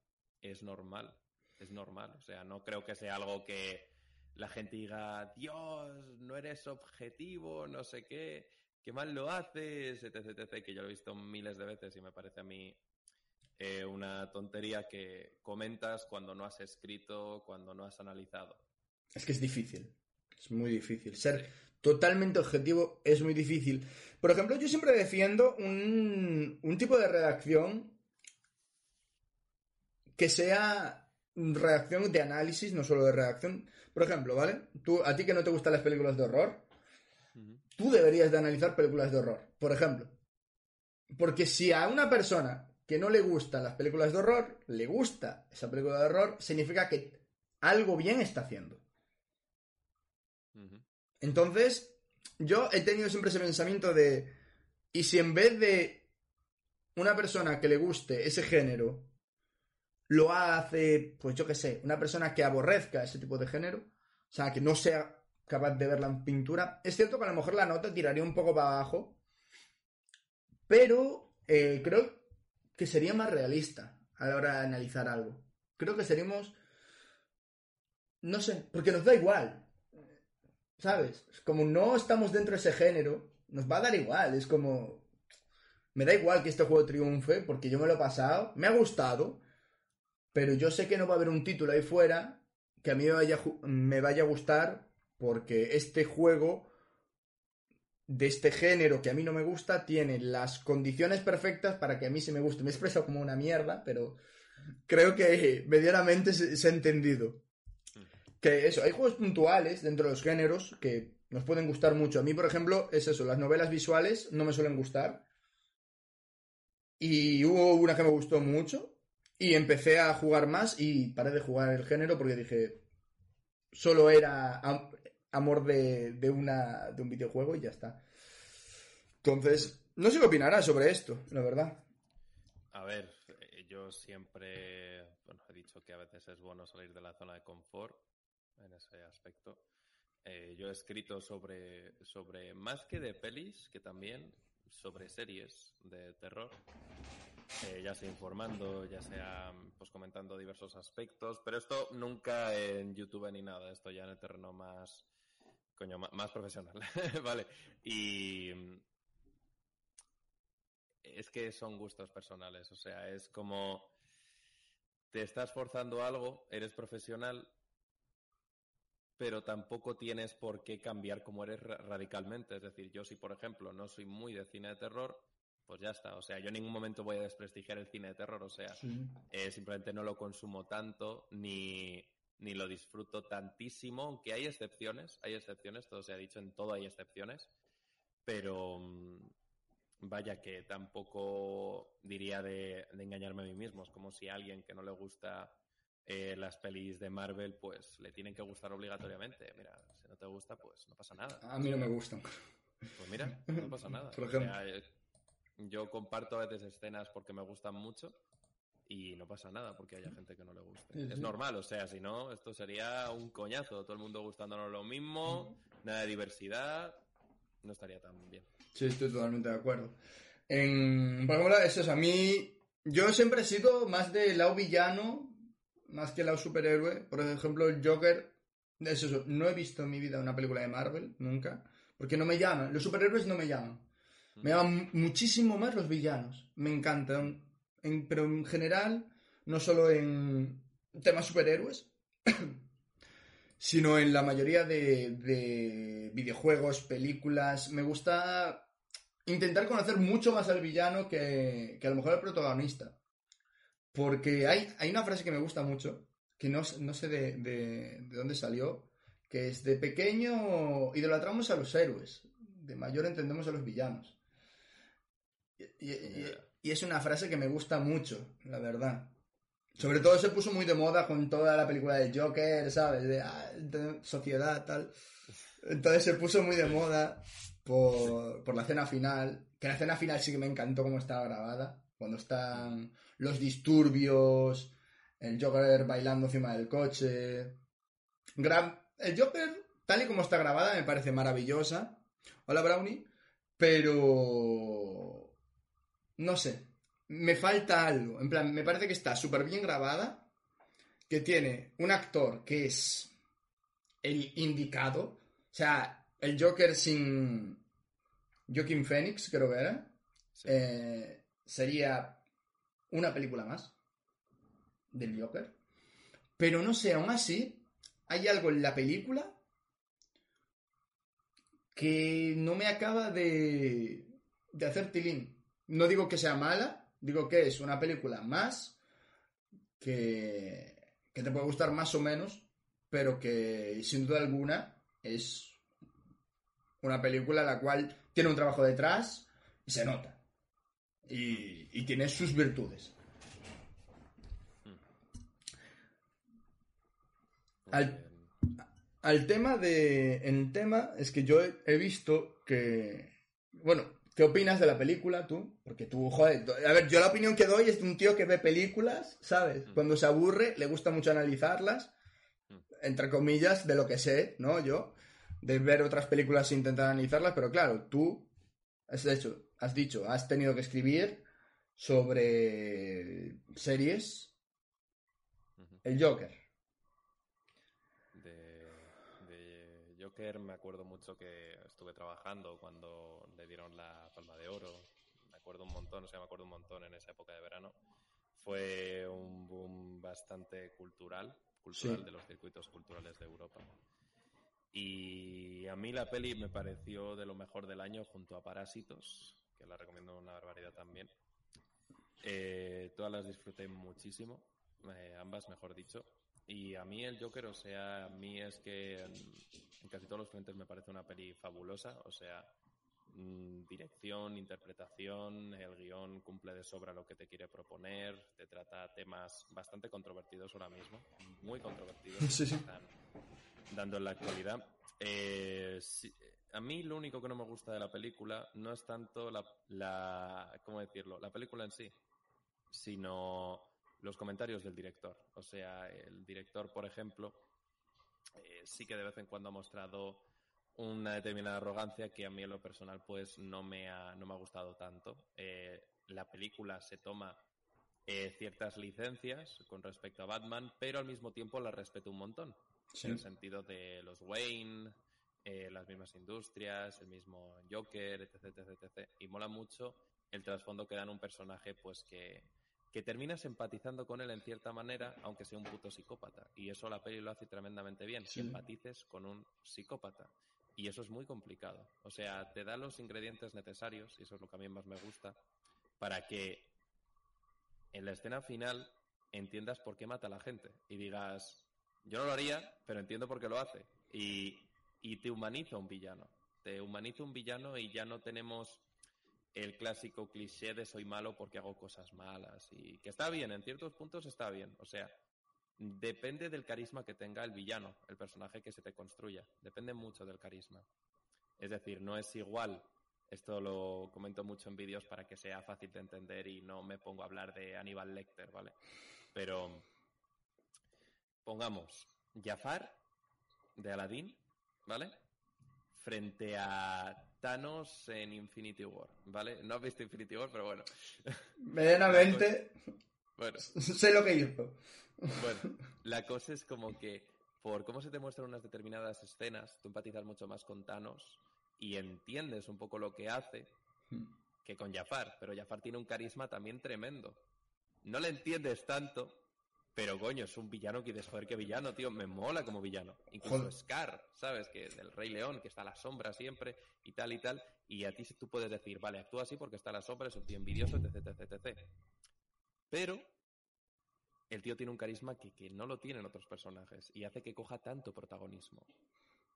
Es normal. Es normal. O sea, no creo que sea algo que la gente diga, Dios, no eres objetivo, no sé qué, qué mal lo haces, etc, etc, que yo lo he visto miles de veces y me parece a mí eh, una tontería que comentas cuando no has escrito, cuando no has analizado. Es que es difícil. Es muy difícil. Ser totalmente objetivo es muy difícil. Por ejemplo, yo siempre defiendo un, un tipo de redacción que sea redacción de análisis, no solo de redacción. Por ejemplo, ¿vale? Tú, a ti que no te gustan las películas de horror, tú deberías de analizar películas de horror, por ejemplo. Porque si a una persona que no le gustan las películas de horror, le gusta esa película de horror, significa que algo bien está haciendo. Entonces, yo he tenido siempre ese pensamiento de, ¿y si en vez de una persona que le guste ese género, lo hace, pues yo qué sé, una persona que aborrezca ese tipo de género, o sea, que no sea capaz de verla en pintura, es cierto que a lo mejor la nota tiraría un poco para abajo, pero eh, creo que sería más realista a la hora de analizar algo. Creo que seríamos, no sé, porque nos da igual, ¿sabes? Como no estamos dentro de ese género, nos va a dar igual, es como... Me da igual que este juego triunfe porque yo me lo he pasado, me ha gustado, pero yo sé que no va a haber un título ahí fuera que a mí me vaya, me vaya a gustar porque este juego de este género que a mí no me gusta tiene las condiciones perfectas para que a mí se me guste. Me he expresado como una mierda, pero creo que medianamente se, ha entendido. Que eso, hay juegos puntuales dentro de los géneros que nos pueden gustar mucho. A mí, por ejemplo, es eso, las novelas visuales no me suelen gustar. Y hubo una que me gustó mucho y empecé a jugar más y paré de jugar el género porque dije, solo era amor de, de, una, de un videojuego y ya está. Entonces, no sé qué opinarás sobre esto, la verdad. A ver, eh, yo siempre, bueno, he dicho que a veces es bueno salir de la zona de confort en ese aspecto. Eh, yo he escrito sobre, sobre, más que de pelis, que también sobre series de terror, eh, ya sea informando, ya sea pues comentando diversos aspectos, pero esto nunca en YouTube ni nada, esto ya en el terreno más, coño, más profesional, (laughs) ¿vale? Y es que son gustos personales, o sea, es como te estás forzando algo, eres profesional, pero tampoco tienes por qué cambiar como eres ra- radicalmente. Es decir, yo si, por ejemplo, no soy muy de cine de terror, pues ya está. O sea, yo en ningún momento voy a desprestigiar el cine de terror, o sea, eh, simplemente no lo consumo tanto ni, ni lo disfruto tantísimo, aunque hay excepciones, hay excepciones, todo se ha dicho, en todo hay excepciones, pero mm, vaya que tampoco diría de, de engañarme a mí mismo, es como si a alguien que no le gusta eh, las pelis de Marvel, pues le tienen que gustar obligatoriamente. Mira, si no te gusta, pues no pasa nada. A mí no me gustan. Pues mira, no pasa (laughs) nada. Por O ejemplo. sea, eh, yo comparto a veces escenas porque me gustan mucho y no pasa nada porque haya gente que no le guste. Es normal, o sea, si no, esto sería un coñazo. Todo el mundo gustándonos lo mismo, nada de diversidad, no estaría tan bien. Sí, estoy totalmente de acuerdo. En, por ejemplo, es eso, a mí, yo siempre he sido más de lado villano, más que lado superhéroe. Por ejemplo, el Joker, es eso, no he visto en mi vida una película de Marvel, nunca, porque no me llaman, los superhéroes no me llaman. Me llaman muchísimo más los villanos, me encantan, pero en general, no solo en temas superhéroes, (coughs) sino en la mayoría de, de videojuegos, películas. Me gusta intentar conocer mucho más al villano que, que a lo mejor al protagonista. Porque hay, hay una frase que me gusta mucho, que no, no sé de, de- de dónde salió, que es de pequeño idolatramos a los héroes, de mayor entendemos a los villanos. Y- y es una frase que me gusta mucho, la verdad. Sobre todo se puso muy de moda con toda la película del Joker, ¿sabes? De, ah, de sociedad, tal. Entonces se puso muy de moda por, por la escena final. Que la escena final sí que me encantó cómo estaba grabada. Cuando están los disturbios, el Joker bailando encima del coche. El Joker, tal y como está grabada, me parece maravillosa. Hola, Brownie. Pero. No sé. Me falta algo. En plan, me parece que está súper bien grabada. Que tiene un actor que es el indicado. O sea, el Joker sin. Joaquin Phoenix, creo que era. Sí. Eh, sería una película más del Joker. Pero no sé, aún así, hay algo en la película que no me acaba de, de hacer tilín. No digo que sea mala, digo que es una película más que, que te puede gustar más o menos, pero que sin duda alguna es una película la cual tiene un trabajo detrás y se nota. Y, y tiene sus virtudes. Muy al-. Al tema de. En tema, es que yo he, he visto que. Bueno, ¿qué opinas de la película tú? Porque tú, joder. A ver, yo la opinión que doy es de un tío que ve películas, ¿sabes? Mm. Cuando se aburre, le gusta mucho analizarlas. Mm. Entre comillas, de lo que sé, ¿no? Yo. De ver otras películas e intentar analizarlas, pero claro, tú. Has hecho, has dicho, has tenido que escribir sobre series. El Joker. De, de Joker me acuerdo mucho que estuve trabajando cuando le dieron la Palma de Oro. Me acuerdo un montón, o sea, me acuerdo un montón en esa época de verano. Fue un boom bastante cultural, cultural Sí. de los circuitos culturales de Europa. Y a mí la peli me pareció de lo mejor del año junto a Parásitos, que la recomiendo una barbaridad también. Eh, todas las disfruté muchísimo, eh, ambas mejor dicho. Y a mí el Joker, o sea, a mí es que en, casi todos los frentes me parece una peli fabulosa, o sea, mm, dirección, interpretación, el guion cumple de sobra lo que te quiere proponer, te trata temas bastante controvertidos ahora mismo, muy controvertidos, (laughs) Sí, sí. están dando en la actualidad. Eh, sí, a mí lo único que no me gusta de la película no es tanto la, la ¿cómo decirlo? La película en sí, sino los comentarios del director. O sea, el director, por ejemplo, eh, sí que de vez en cuando ha mostrado una determinada arrogancia que a mí en lo personal pues no me ha, no me ha gustado tanto. Eh, la película se toma eh, ciertas licencias con respecto a Batman, pero al mismo tiempo la respeto un montón. Sí. En el sentido de los Wayne, eh, las mismas industrias, el mismo Joker, etc, etc, etc. Y mola mucho el trasfondo que dan un personaje pues que, que terminas empatizando con él en cierta manera, aunque sea un puto psicópata. Y eso la peli lo hace tremendamente bien, Sí. que empatices con un psicópata. Y eso es muy complicado. O sea, te da los ingredientes necesarios, y eso es lo que a mí más me gusta, para que en la escena final entiendas por qué mata a la gente y digas, yo no lo haría, pero entiendo por qué lo hace. Y, y te humaniza un villano. Te humaniza un villano y ya no tenemos el clásico cliché de soy malo porque hago cosas malas. Y que está bien, en ciertos puntos está bien. O sea, depende del carisma que tenga el villano, el personaje que se te construya. Depende mucho del carisma. Es decir, no es igual. Esto lo comento mucho en vídeos para que sea fácil de entender y no me pongo a hablar de Aníbal Lecter, ¿vale? Pero pongamos Jafar de Aladdin, ¿vale? Frente a Thanos en Infinity War, ¿vale? No has visto Infinity War, pero bueno. Medianamente, Bueno, (laughs) sé lo que hizo. bueno, la cosa es como que por cómo se te muestran unas determinadas escenas, tú empatizas mucho más con Thanos y entiendes un poco lo que hace que con Jafar, pero Jafar tiene un carisma también tremendo. No le entiendes tanto, pero coño, es un villano que dices, joder, qué villano, tío, me mola como villano. Incluso. Scar, ¿sabes? Que del Rey León, que está a la sombra siempre, y tal y tal, y a ti tú puedes decir, vale, actúa así porque está a la sombra, es un tío envidioso, etc, etc, etc. Pero el tío tiene un carisma que, que no lo tienen otros personajes y hace que coja tanto protagonismo.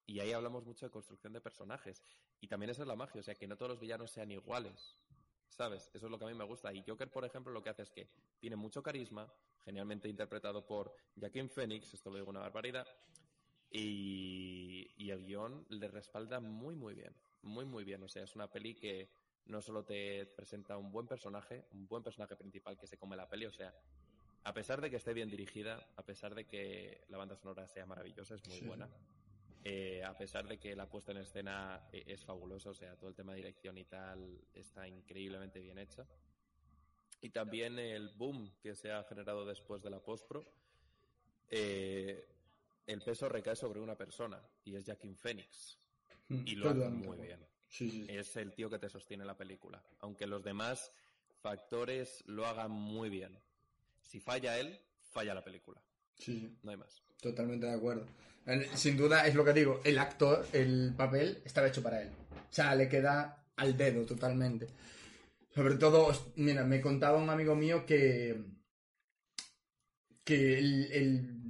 Y ahí hablamos mucho de construcción de personajes. Y también esa es la magia, o sea, que no todos los villanos sean iguales. ¿Sabes? Eso es lo que a mí me gusta. Y Joker, por ejemplo, lo que hace es que tiene mucho carisma, genialmente interpretado por Joaquin Phoenix, esto lo digo una barbaridad, y, y el guion le respalda muy, muy bien. Muy, muy bien. O sea, es una peli que no solo te presenta un buen personaje, un buen personaje principal que se come la peli, o sea, a pesar de que esté bien dirigida, a pesar de que la banda sonora sea maravillosa, es muy Sí. buena, eh, a pesar de que la puesta en escena eh, es fabulosa, o sea, todo el tema de dirección y tal está increíblemente bien hecha. Y también el boom que se ha generado después de la postpro, eh, el peso recae sobre una persona, y es Joaquin Phoenix. Y lo hace muy bien Sí, sí, sí. es el tío que te sostiene la película. Aunque los demás factores lo hagan muy bien. Si falla él, falla la película. Sí, sí. No hay más. Totalmente de acuerdo. Sin duda, es lo que digo, el actor, el papel, estaba hecho para él. O sea, le queda al dedo totalmente. Sobre todo, mira, me contaba un amigo mío que. que el. el-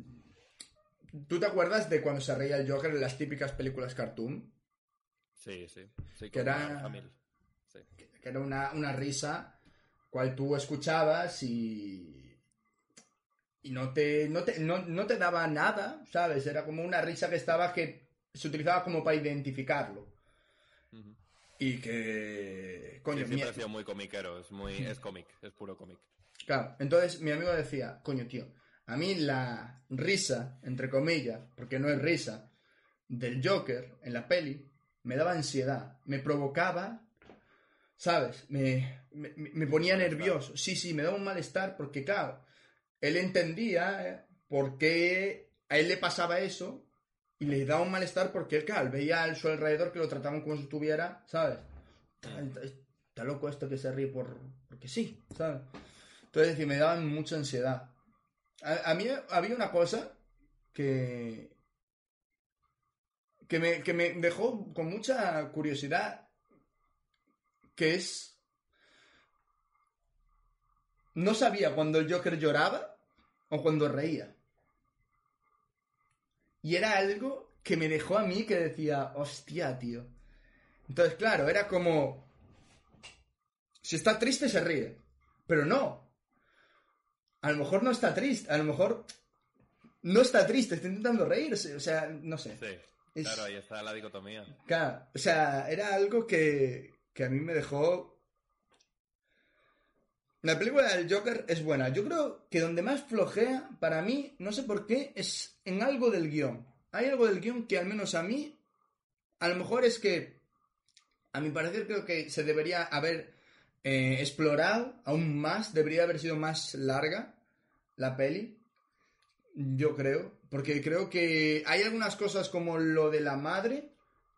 ¿Tú te acuerdas de cuando se reía el Joker en las típicas películas cartoon? Sí, sí. sí Que era- que era una, una risa cual tú escuchabas y, y no, te, no, te, no, no te daba nada, ¿sabes? Era como una risa que estaba que se utilizaba como para identificarlo. Y que... Coño, Sí, siempre ha sido muy comiquero. Es, muy, es cómic. Es puro cómic. Claro, entonces mi amigo decía, coño, tío, a mí la risa, entre comillas, porque no es risa, del Joker en la peli, me daba ansiedad, me provocaba, ¿sabes? Me, me, me ponía nervioso. Sí, sí, me daba un malestar porque, claro, él entendía eh, por qué a él le pasaba eso y le daba un malestar porque, claro, veía a su alrededor que lo trataban como si estuviera, ¿sabes? Está, loco esto que se ríe por, porque sí, ¿sabes? Entonces, me daban mucha ansiedad. A, a mí había una cosa que, que, me, que me dejó con mucha curiosidad, que es... No sabía cuando el Joker lloraba o cuando reía. Y era algo que me dejó a mí que decía, hostia, tío. Entonces, claro, era como... Si está triste, se ríe. Pero no. A lo mejor no está triste. A lo mejor no está triste, está intentando reírse. O sea, no sé. Sí. Es- Claro, ahí está la dicotomía. Claro, o sea, era algo que, que a mí me dejó... La película del Joker es buena. Yo creo que donde más flojea, para mí, no sé por qué, es en algo del guion. Hay algo del guion que al menos a mí, a lo mejor es que, a mi parecer, creo que se debería haber eh, explorado aún más, debería haber sido más larga la peli. Yo creo, porque creo que hay algunas cosas como lo de la madre,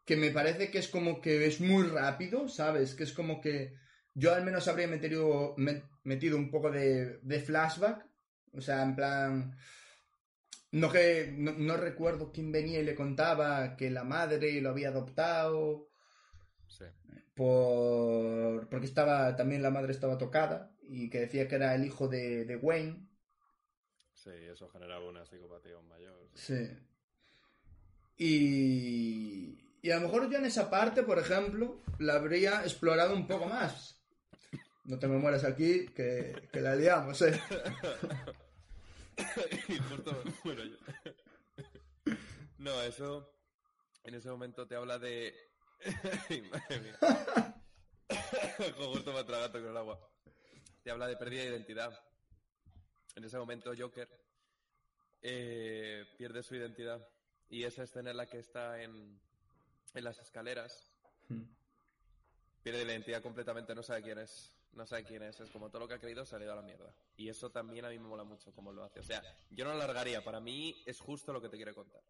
que me parece que es como que es muy rápido, ¿sabes? Que es como que yo al menos habría metido, me- metido un poco de, de flashback, o sea, en plan... No, que, no, no recuerdo quién venía y le contaba que la madre lo había adoptado Sí. por porque estaba también la madre estaba tocada y que decía que era el hijo de, de Wayne Sí, eso generaba una psicopatía mayor. sí. Sí. Y, y a lo mejor yo en esa parte, por ejemplo, la habría explorado un poco más. No te me mueras aquí, que, que la liamos, ¿eh? (laughs) yo. No, eso en ese momento te habla de. (laughs) Ay, madre mía. (laughs) justo me atraganto con el agua. Te habla de pérdida de identidad. En ese momento Joker eh, pierde su identidad. Y esa escena en la que está en, en las escaleras pierde la identidad completamente, no sabe quién es. No sabe quién es. Es como todo lo que ha creído se ha ido a la mierda. Y eso también a mí me mola mucho cómo lo hace. O sea, yo no lo alargaría. Para mí es justo lo que te quiere contar.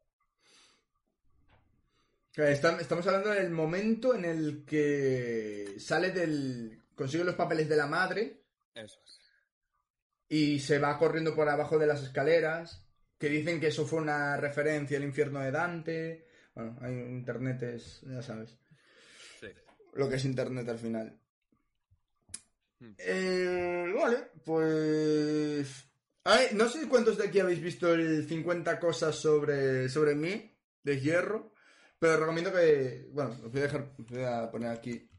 Estamos hablando del momento en el que sale del... consigue los papeles de la madre Eso es. y se va corriendo por abajo de las escaleras, que dicen que eso fue una referencia al infierno de Dante. Bueno, hay internet es, ya sabes, Sí. lo que es internet al final. Hmm. Eh, vale, pues... Ay, no sé cuántos de aquí habéis visto el 50 cosas sobre, sobre mí, de hierro, pero os recomiendo que... Bueno, os voy a, dejar, os voy a poner aquí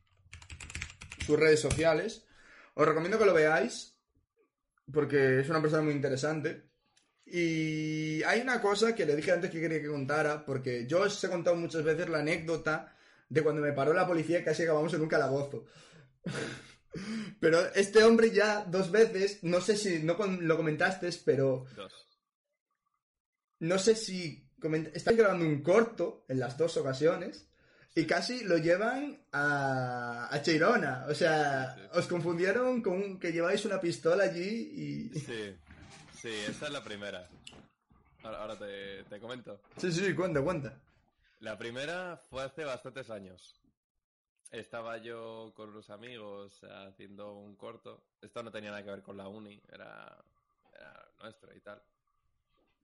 sus redes sociales. Os recomiendo que lo veáis, porque es una persona muy interesante. Y hay una cosa que le dije antes que quería que contara, porque yo os he contado muchas veces la anécdota de cuando me paró la policía y casi acabamos en un calabozo. (laughs) pero este hombre ya dos veces, no sé si no lo comentaste, pero... Dos. No sé si... Coment... grabando un corto en las dos ocasiones y casi lo llevan a, a Cheirona. O sea, os confundieron con que lleváis una pistola allí y... Sí, sí, esa es la primera. Ahora, te, te, comento. Sí, sí, cuenta, cuenta. La primera fue hace bastantes años. Estaba yo con unos amigos haciendo un corto. Esto no tenía nada que ver con la uni, era, era nuestro y tal.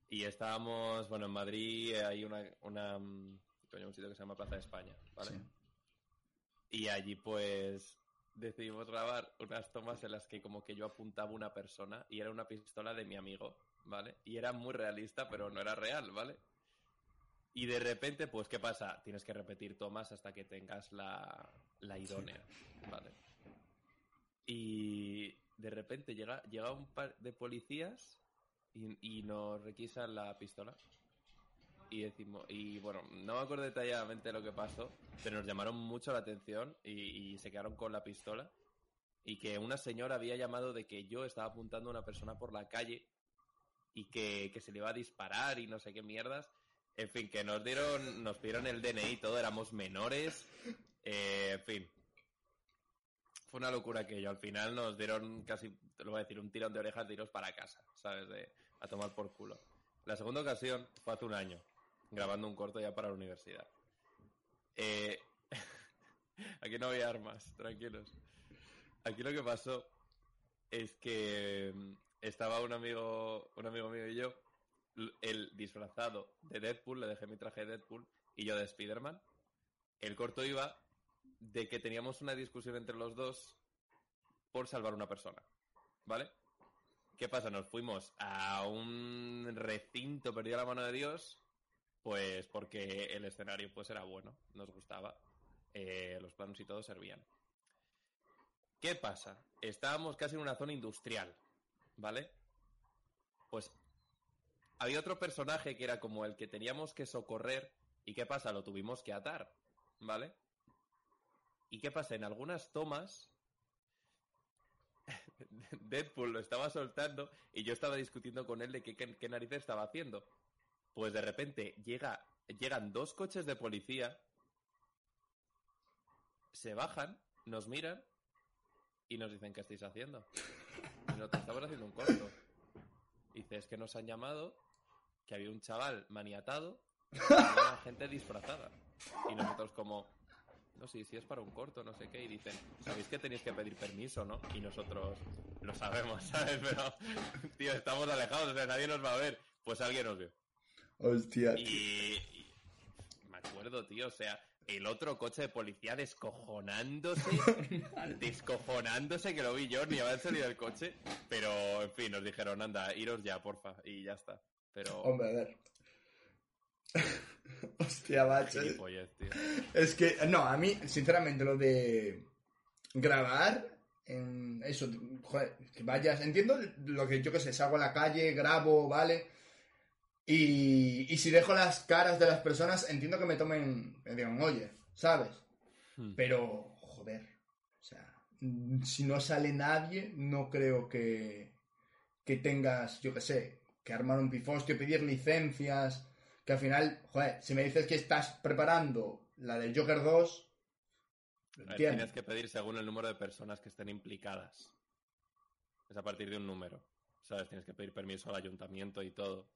Y estábamos, bueno, en Madrid hay una, una mm, un sitio que se llama Plaza de España, ¿vale? Y allí pues decidimos grabar unas tomas en las que como que yo apuntaba una persona y era una pistola de mi amigo, ¿vale? Y era muy realista, pero no era real, ¿vale? Y de repente, pues, ¿qué pasa? Tienes que repetir tomas hasta que tengas la, la idónea, ¿vale? Y de repente llega, llega un par de policías y, y nos requisan la pistola. Y decimos, y bueno, no me acuerdo detalladamente lo que pasó, pero nos llamaron mucho la atención y, y se quedaron con la pistola. Y que una señora había llamado de que yo estaba apuntando a una persona por la calle y que, que se le iba a disparar y no sé qué mierdas. En fin, que nos dieron, nos pidieron el DNI todo, éramos menores. Eh, en fin. Fue una locura que yo al final nos dieron casi, te lo voy a decir, un tirón de orejas de para casa, ¿sabes? De, a tomar por culo. La segunda ocasión fue hace un año, grabando un corto ya para la universidad. Eh, (laughs) aquí no había armas, tranquilos. Aquí lo que pasó es que mm, estaba un amigo, un amigo mío y yo el disfrazado de Deadpool, le dejé mi traje de Deadpool y yo de Spider-Man. El corto iba de que teníamos una discusión entre los dos por salvar una persona. ¿Vale? ¿Qué pasa? Nos fuimos a un recinto perdido la mano de Dios, pues porque el escenario pues era bueno, nos gustaba, eh, los planos y todo servían. ¿Qué pasa? Estábamos casi en una zona industrial, ¿vale? Pues había otro personaje que era como el que teníamos que socorrer. ¿Y qué pasa? Lo tuvimos que atar. ¿Vale? ¿Y qué pasa? En algunas tomas, (laughs) Deadpool lo estaba soltando y yo estaba discutiendo con él de qué, qué, narices estaba haciendo. Pues de repente llega, llegan dos coches de policía, se bajan, nos miran y nos dicen qué estáis haciendo. Y nosotros estamos haciendo un corto. Dice, es que nos han llamado que había un chaval maniatado (laughs) y una gente disfrazada. Y nosotros como, no sé, si es para un corto, no sé qué, y dicen, ¿sabéis que tenéis que pedir permiso, no? Y nosotros lo sabemos, (laughs) ¿sabes? Pero, tío, estamos alejados, o sea, nadie nos va a ver. Pues alguien nos vio. Hostia. Y, me acuerdo, tío, o sea, el otro coche de policía descojonándose, (laughs) descojonándose, que lo vi yo, ni había salido del coche, pero, en fin, nos dijeron, anda, iros ya, porfa, y ya está. Pero... Hombre, a ver. (laughs) Hostia, bacho. Es que, no, a mí, sinceramente, lo de grabar en eso, joder, que vayas, entiendo lo que yo que sé, salgo a la calle, grabo, ¿vale? Y, y si dejo las caras de las personas, entiendo que me tomen, me digan, oye, ¿sabes? Hmm. Pero, joder, o sea, si no sale nadie, no creo que, que tengas, yo que sé, que armar un pifostio, pedir licencias, que al final, joder, si me dices que estás preparando la del Joker 2, tienes que pedir según el número de personas que estén implicadas. Es a partir de un número. ¿Sabes? Tienes que pedir permiso al ayuntamiento y todo.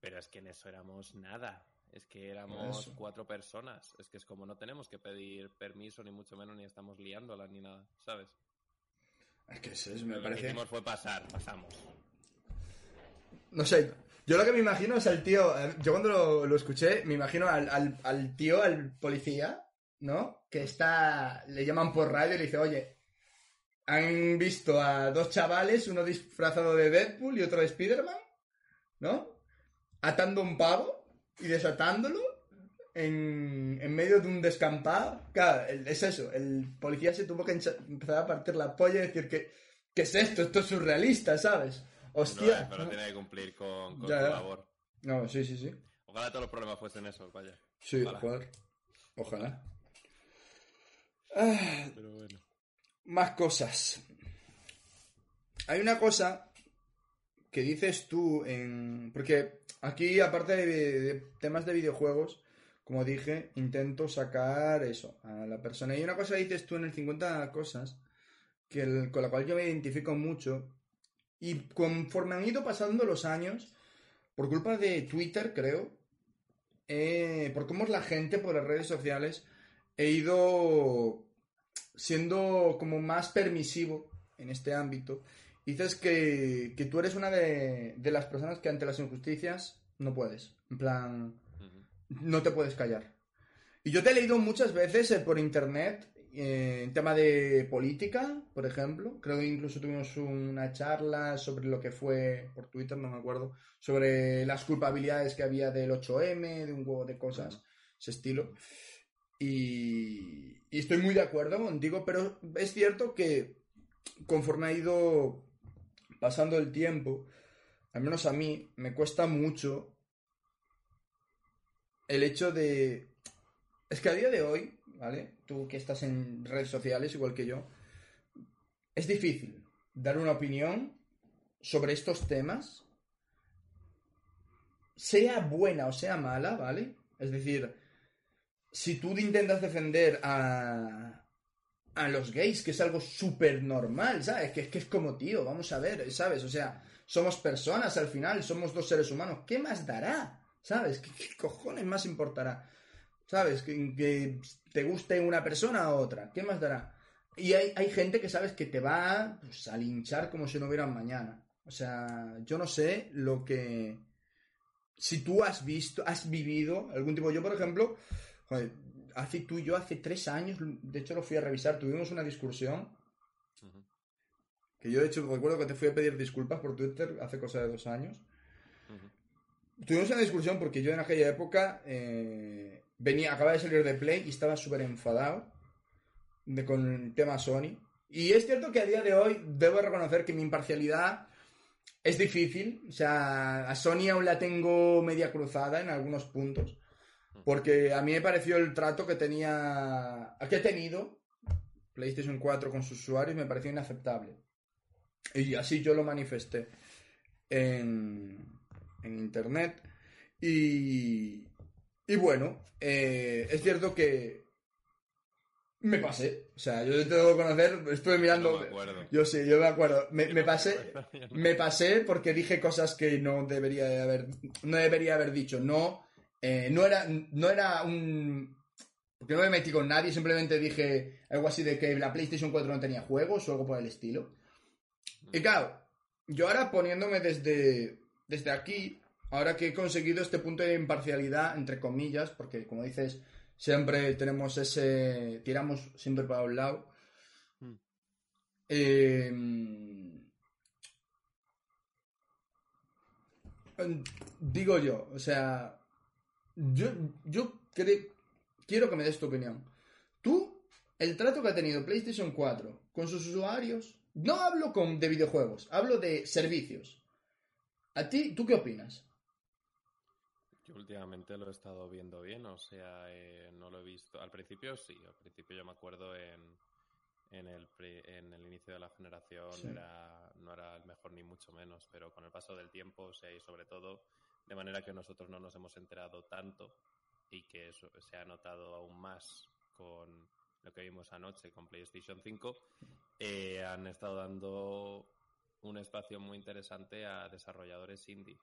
Pero es que en eso éramos nada. Es que éramos cuatro personas. Es que es como no tenemos que pedir permiso, ni mucho menos, ni estamos liándola, ni nada, ¿sabes? Es que eso es, me parece. Lo que hicimos fue pasar, pasamos. No sé, yo lo que me imagino es al tío, eh, yo cuando lo, escuché, me imagino al, tío, al policía, ¿no? Que está, le llaman por radio y le dice, oye, han visto a dos chavales, uno disfrazado de Deadpool y otro de Spider-Man, ¿no? Atando un pavo y desatándolo en, en, medio de un descampado. Claro, es eso, el policía se tuvo que empezar a partir la polla y decir que, ¿qué es esto? Esto es surrealista, ¿sabes? Hostia. No, pero tiene que cumplir con, con Ya, su ya. labor. No, sí, sí, sí. Ojalá todos los problemas fuesen esos, vaya. Sí, Ojalá. joder. Ojalá. Ah, Pero bueno. más cosas. Hay una cosa que dices tú en... Porque aquí, aparte de, de temas de videojuegos, como dije, intento sacar eso a la persona. Y una cosa que dices tú en el 50 cosas, que el- con la cual yo me identifico mucho, y conforme han ido pasando los años, por culpa de Twitter, creo, eh, por cómo es la gente, por las redes sociales, he ido siendo como más permisivo en este ámbito. Dices que, que tú eres una de, de las personas que ante las injusticias no puedes. En plan, no te puedes callar. Y yo te he leído muchas veces eh, por internet, eh, en tema de política, por ejemplo. Creo que incluso tuvimos una charla sobre lo que fue, por Twitter, no me acuerdo, sobre las culpabilidades que había del 8M, de un huevo de cosas, ese estilo. Y, y estoy muy de acuerdo contigo, pero es cierto que conforme ha ido pasando el tiempo, al menos a mí, me cuesta mucho el hecho de... Es que a día de hoy, ¿vale? Tú que estás en redes sociales igual que yo, es difícil dar una opinión sobre estos temas, sea buena o sea mala, ¿vale? Es decir, si tú intentas defender a, a los gays, que es algo súper normal, ¿sabes? Que que es como, tío, vamos a ver, ¿sabes? O sea, somos personas al final, somos dos seres humanos. ¿Qué más dará? ¿Sabes? ¿Qué, qué cojones más importará? ¿Sabes? Que, que te guste una persona a otra. ¿Qué más dará? Y hay, hay gente que sabes que te va pues, a linchar como si no hubiera mañana. O sea, yo no sé lo que... Si tú has visto, has vivido algún tipo... Yo, por ejemplo, joder, hace tú y yo hace tres años, de hecho lo fui a revisar, tuvimos una discusión que yo de hecho recuerdo que te fui a pedir disculpas por Twitter hace cosa de dos años. Tuvimos una discusión porque yo en aquella época eh, venía, acababa de salir de Play y estaba súper enfadado de, con el tema Sony. Y es cierto que a día de hoy debo reconocer que mi imparcialidad es difícil. O sea, a Sony aún la tengo media cruzada en algunos puntos. Porque a mí me pareció el trato que tenía, que ha tenido PlayStation 4 con sus usuarios, me pareció inaceptable. Y así yo lo manifesté en, en internet. Y, y bueno, eh, es cierto que me pasé. O sea, yo te debo conocer, estuve mirando. No me acuerdo. Yo sí, yo me acuerdo. Me, me pasé. Me pasé porque dije cosas que no debería de haber, no debería haber dicho. No, eh, no era, no era un, porque no me metí con nadie. Simplemente dije algo así de que la PlayStation 4 no tenía juegos o algo por el estilo. Y claro, yo ahora poniéndome desde, desde aquí, ahora que he conseguido este punto de imparcialidad entre comillas, porque como dices, siempre tenemos ese, tiramos siempre para un lado. Mm. Eh, digo yo, o sea, yo, yo cre- quiero que me des tu opinión. Tú, el trato que ha tenido PlayStation 4 con sus usuarios, no hablo con, de videojuegos, hablo de servicios. ¿A ti, tú qué opinas? Yo últimamente lo he estado viendo bien, o sea, eh, no lo he visto. Al principio sí, al principio yo me acuerdo en, en, el, en el inicio de la generación Sí. era, no era el mejor ni mucho menos, pero con el paso del tiempo, o sea, y sobre todo de manera que nosotros no nos hemos enterado tanto y que eso se ha notado aún más con lo que vimos anoche con PlayStation 5, eh, han estado dando un espacio muy interesante a desarrolladores indie.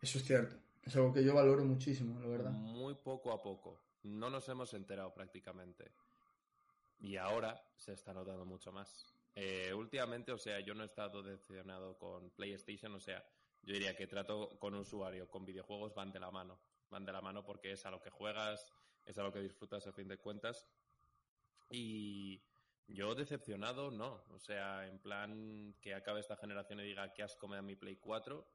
Eso es cierto. Es algo que yo valoro muchísimo, la verdad. Muy poco a poco. No nos hemos enterado prácticamente. Y ahora se está notando mucho más. Eh, últimamente, o sea, yo no he estado decepcionado con PlayStation, o sea, yo diría que trato con usuario, con videojuegos van de la mano. Van de la mano porque es a lo que juegas, es a lo que disfrutas a fin de cuentas. Y yo decepcionado, no. O sea, en plan que acabe esta generación y diga que asco me da mi Play 4.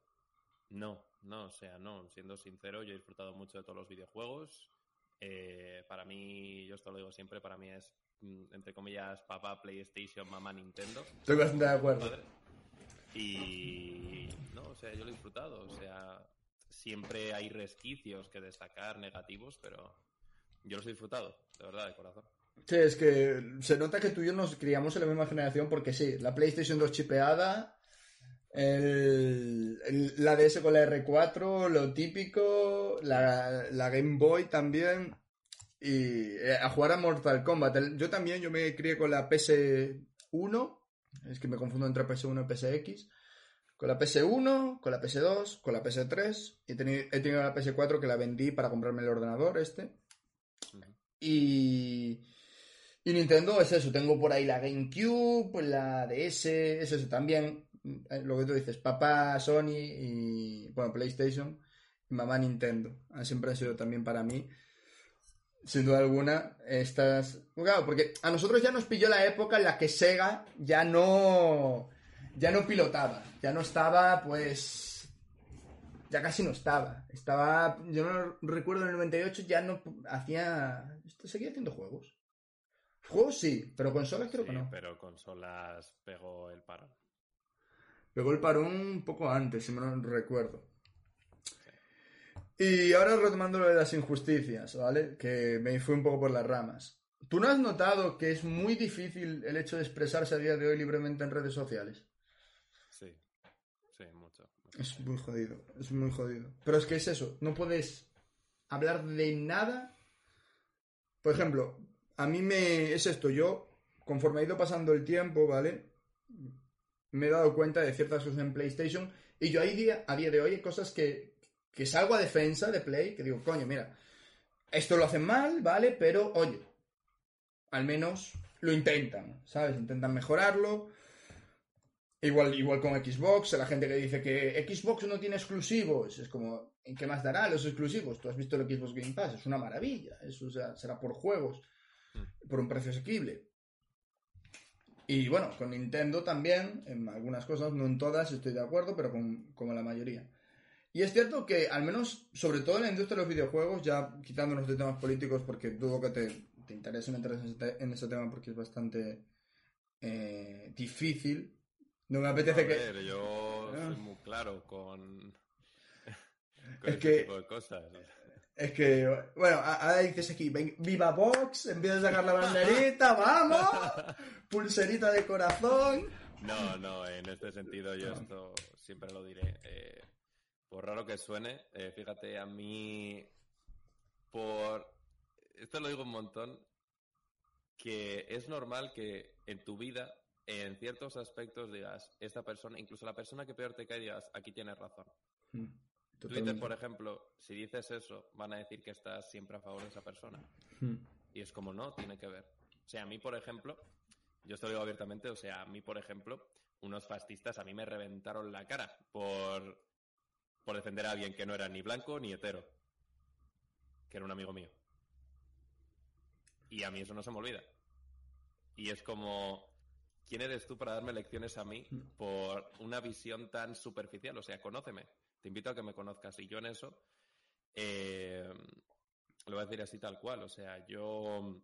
No, no, o sea, no. Siendo sincero, yo he disfrutado mucho de todos los videojuegos. Eh, para mí, yo esto lo digo siempre, para mí es, mm, entre comillas, papá PlayStation, mamá Nintendo. Estoy bastante de acuerdo. Y, no, o sea, yo lo he disfrutado. O sea, siempre hay resquicios que destacar negativos, pero yo los he disfrutado, de verdad, de corazón. Sí, es que se nota que tú y yo nos criamos en la misma generación porque sí, la PlayStation 2 chipeada, el, el- la DS con la R4, lo típico, la, la Game Boy también, y eh, a jugar a Mortal Kombat. El- yo también, yo me crié con la PS1, es que me confundo entre PS1 y PSX, con la PS1, con la PS2, con la PS3, y he teni- he tenido la PS4 que la vendí para comprarme el ordenador este. Y, y Nintendo es eso, tengo por ahí la GameCube, la DS, es eso también, lo que tú dices, papá Sony y, bueno, PlayStation, y mamá Nintendo, siempre han sido también para mí, sin duda alguna, estas... Claro, porque a nosotros ya nos pilló la época en la que Sega ya no, ya no pilotaba, ya no estaba, pues... Ya casi no estaba. Estaba. Yo no recuerdo en el 98 ya no hacía. Esto seguía haciendo juegos. Juegos sí, pero consolas creo que no. pero consolas pegó el parón. Pegó el parón un poco antes, si me no recuerdo. Y ahora retomando lo de las injusticias, ¿vale? Que me fui un poco por las ramas. ¿Tú no has notado que es muy difícil el hecho de expresarse a día de hoy libremente en redes sociales? Sí, sí, mucho. Es muy jodido, es muy jodido. Pero es que es eso, no puedes hablar de nada. Por ejemplo, a mí me es esto, yo conforme ha ido pasando el tiempo, ¿vale? Me he dado cuenta de ciertas cosas en PlayStation y yo ahí día, a día de hoy hay cosas que, que salgo a defensa de Play, que digo, coño, mira, esto lo hacen mal, ¿vale? Pero, oye, al menos lo intentan, ¿sabes? Intentan mejorarlo. Igual, igual con Xbox, la gente que dice que Xbox no tiene exclusivos, es como, ¿en qué más dará los exclusivos? Tú has visto el Xbox Game Pass, es una maravilla, eso o sea, será por juegos, por un precio asequible. Y bueno, con Nintendo también, en algunas cosas, no en todas estoy de acuerdo, pero con, como la mayoría. Y es cierto que, al menos, sobre todo en la industria de los videojuegos, ya quitándonos de temas políticos, porque dudo que te, te interese meter en ese, en ese tema porque es bastante eh, difícil. No me apetece a que... ver, yo Ah. soy muy claro con, (laughs) con Es ese que- tipo de cosas. Es que, bueno, ahora dices aquí, ven- viva Vox, empiezas a sacar la banderita, (laughs) vamos, pulserita de corazón. No, no, en este sentido yo esto siempre lo diré. Eh, por raro que suene, eh, fíjate, a mí, por... Esto lo digo un montón, que es normal que en tu vida, en ciertos aspectos, digas, esta persona, incluso la persona que peor te cae, digas, aquí tienes razón. Twitter, por ejemplo, si dices eso, van a decir que estás siempre a favor de esa persona. Y es como no, tiene que ver. O sea, a mí, por ejemplo, yo esto lo digo abiertamente, o sea, a mí, por ejemplo, unos fascistas a mí me reventaron la cara por, por defender a alguien que no era ni blanco ni hetero, que era un amigo mío. Y a mí eso no se me olvida. Y es como, ¿quién eres tú para darme lecciones a mí por una visión tan superficial? O sea, conóceme. Te invito a que me conozcas. Y yo en eso, eh, lo voy a decir así tal cual. O sea, yo,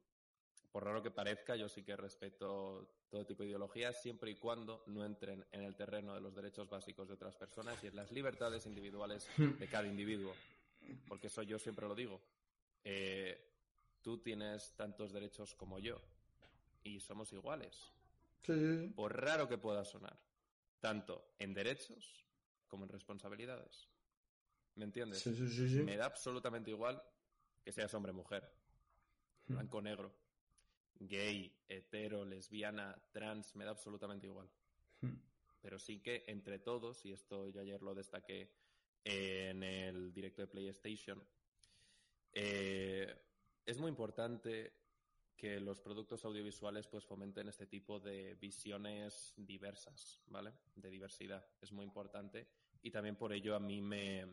por raro que parezca, yo sí que respeto todo tipo de ideologías siempre y cuando no entren en el terreno de los derechos básicos de otras personas y en las libertades individuales de cada individuo. Porque eso yo siempre lo digo. Eh, tú tienes tantos derechos como yo y somos iguales. Sí. Por raro que pueda sonar, tanto en derechos como en responsabilidades. ¿Me entiendes? Sí, sí, sí. Me da absolutamente igual que seas hombre o mujer, blanco o negro, gay, hetero, lesbiana, trans, me da absolutamente igual. Pero sí que entre todos, y esto yo ayer lo destaqué en el directo de PlayStation, eh, es muy importante que los productos audiovisuales pues fomenten este tipo de visiones diversas, ¿vale? De diversidad. Es muy importante. Y también por ello a mí me...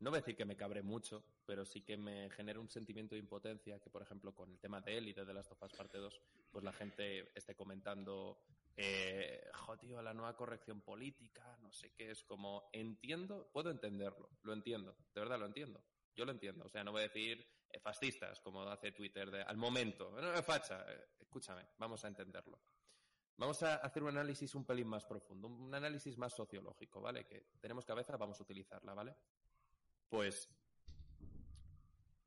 No voy a decir que me cabre mucho, pero sí que me genera un sentimiento de impotencia que, por ejemplo, con el tema de él y de The Last of Us Parte 2, pues la gente esté comentando, eh, jo, tío, la nueva corrección política, no sé qué, es como, entiendo, puedo entenderlo, lo entiendo, de verdad lo entiendo, yo lo entiendo, o sea, no voy a decir fascistas, como hace Twitter, de, al momento, no, facha, eh, escúchame, vamos a entenderlo. Vamos a hacer un análisis un pelín más profundo, un análisis más sociológico, ¿vale? Que tenemos cabeza, vamos a utilizarla, ¿vale? Pues,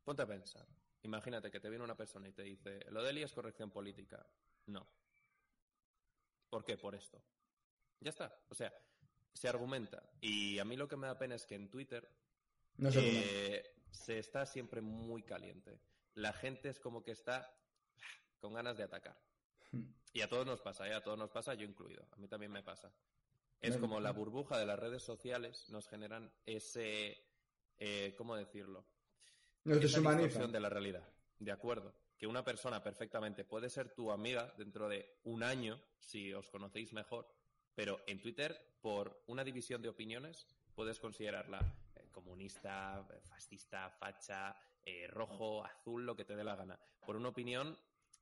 ponte a pensar. Imagínate que te viene una persona y te dice, lo de Eli es corrección política. No. ¿Por qué? Por esto. Ya está. O sea, se argumenta. Y a mí lo que me da pena es que en Twitter No sé eh, se está siempre muy caliente. La gente es como que está con ganas de atacar. Hmm. Y a todos nos pasa, ¿eh? A todos nos pasa, yo incluido. A mí también me pasa. Es como la burbuja de las redes sociales nos generan ese... eh, ¿Cómo decirlo? Deshumaniza. distorsión de la realidad. De acuerdo. Que una persona perfectamente puede ser tu amiga dentro de un año, si os conocéis mejor, pero en Twitter, por una división de opiniones, puedes considerarla comunista, fascista, facha, eh, rojo, azul, lo que te dé la gana. Por una opinión,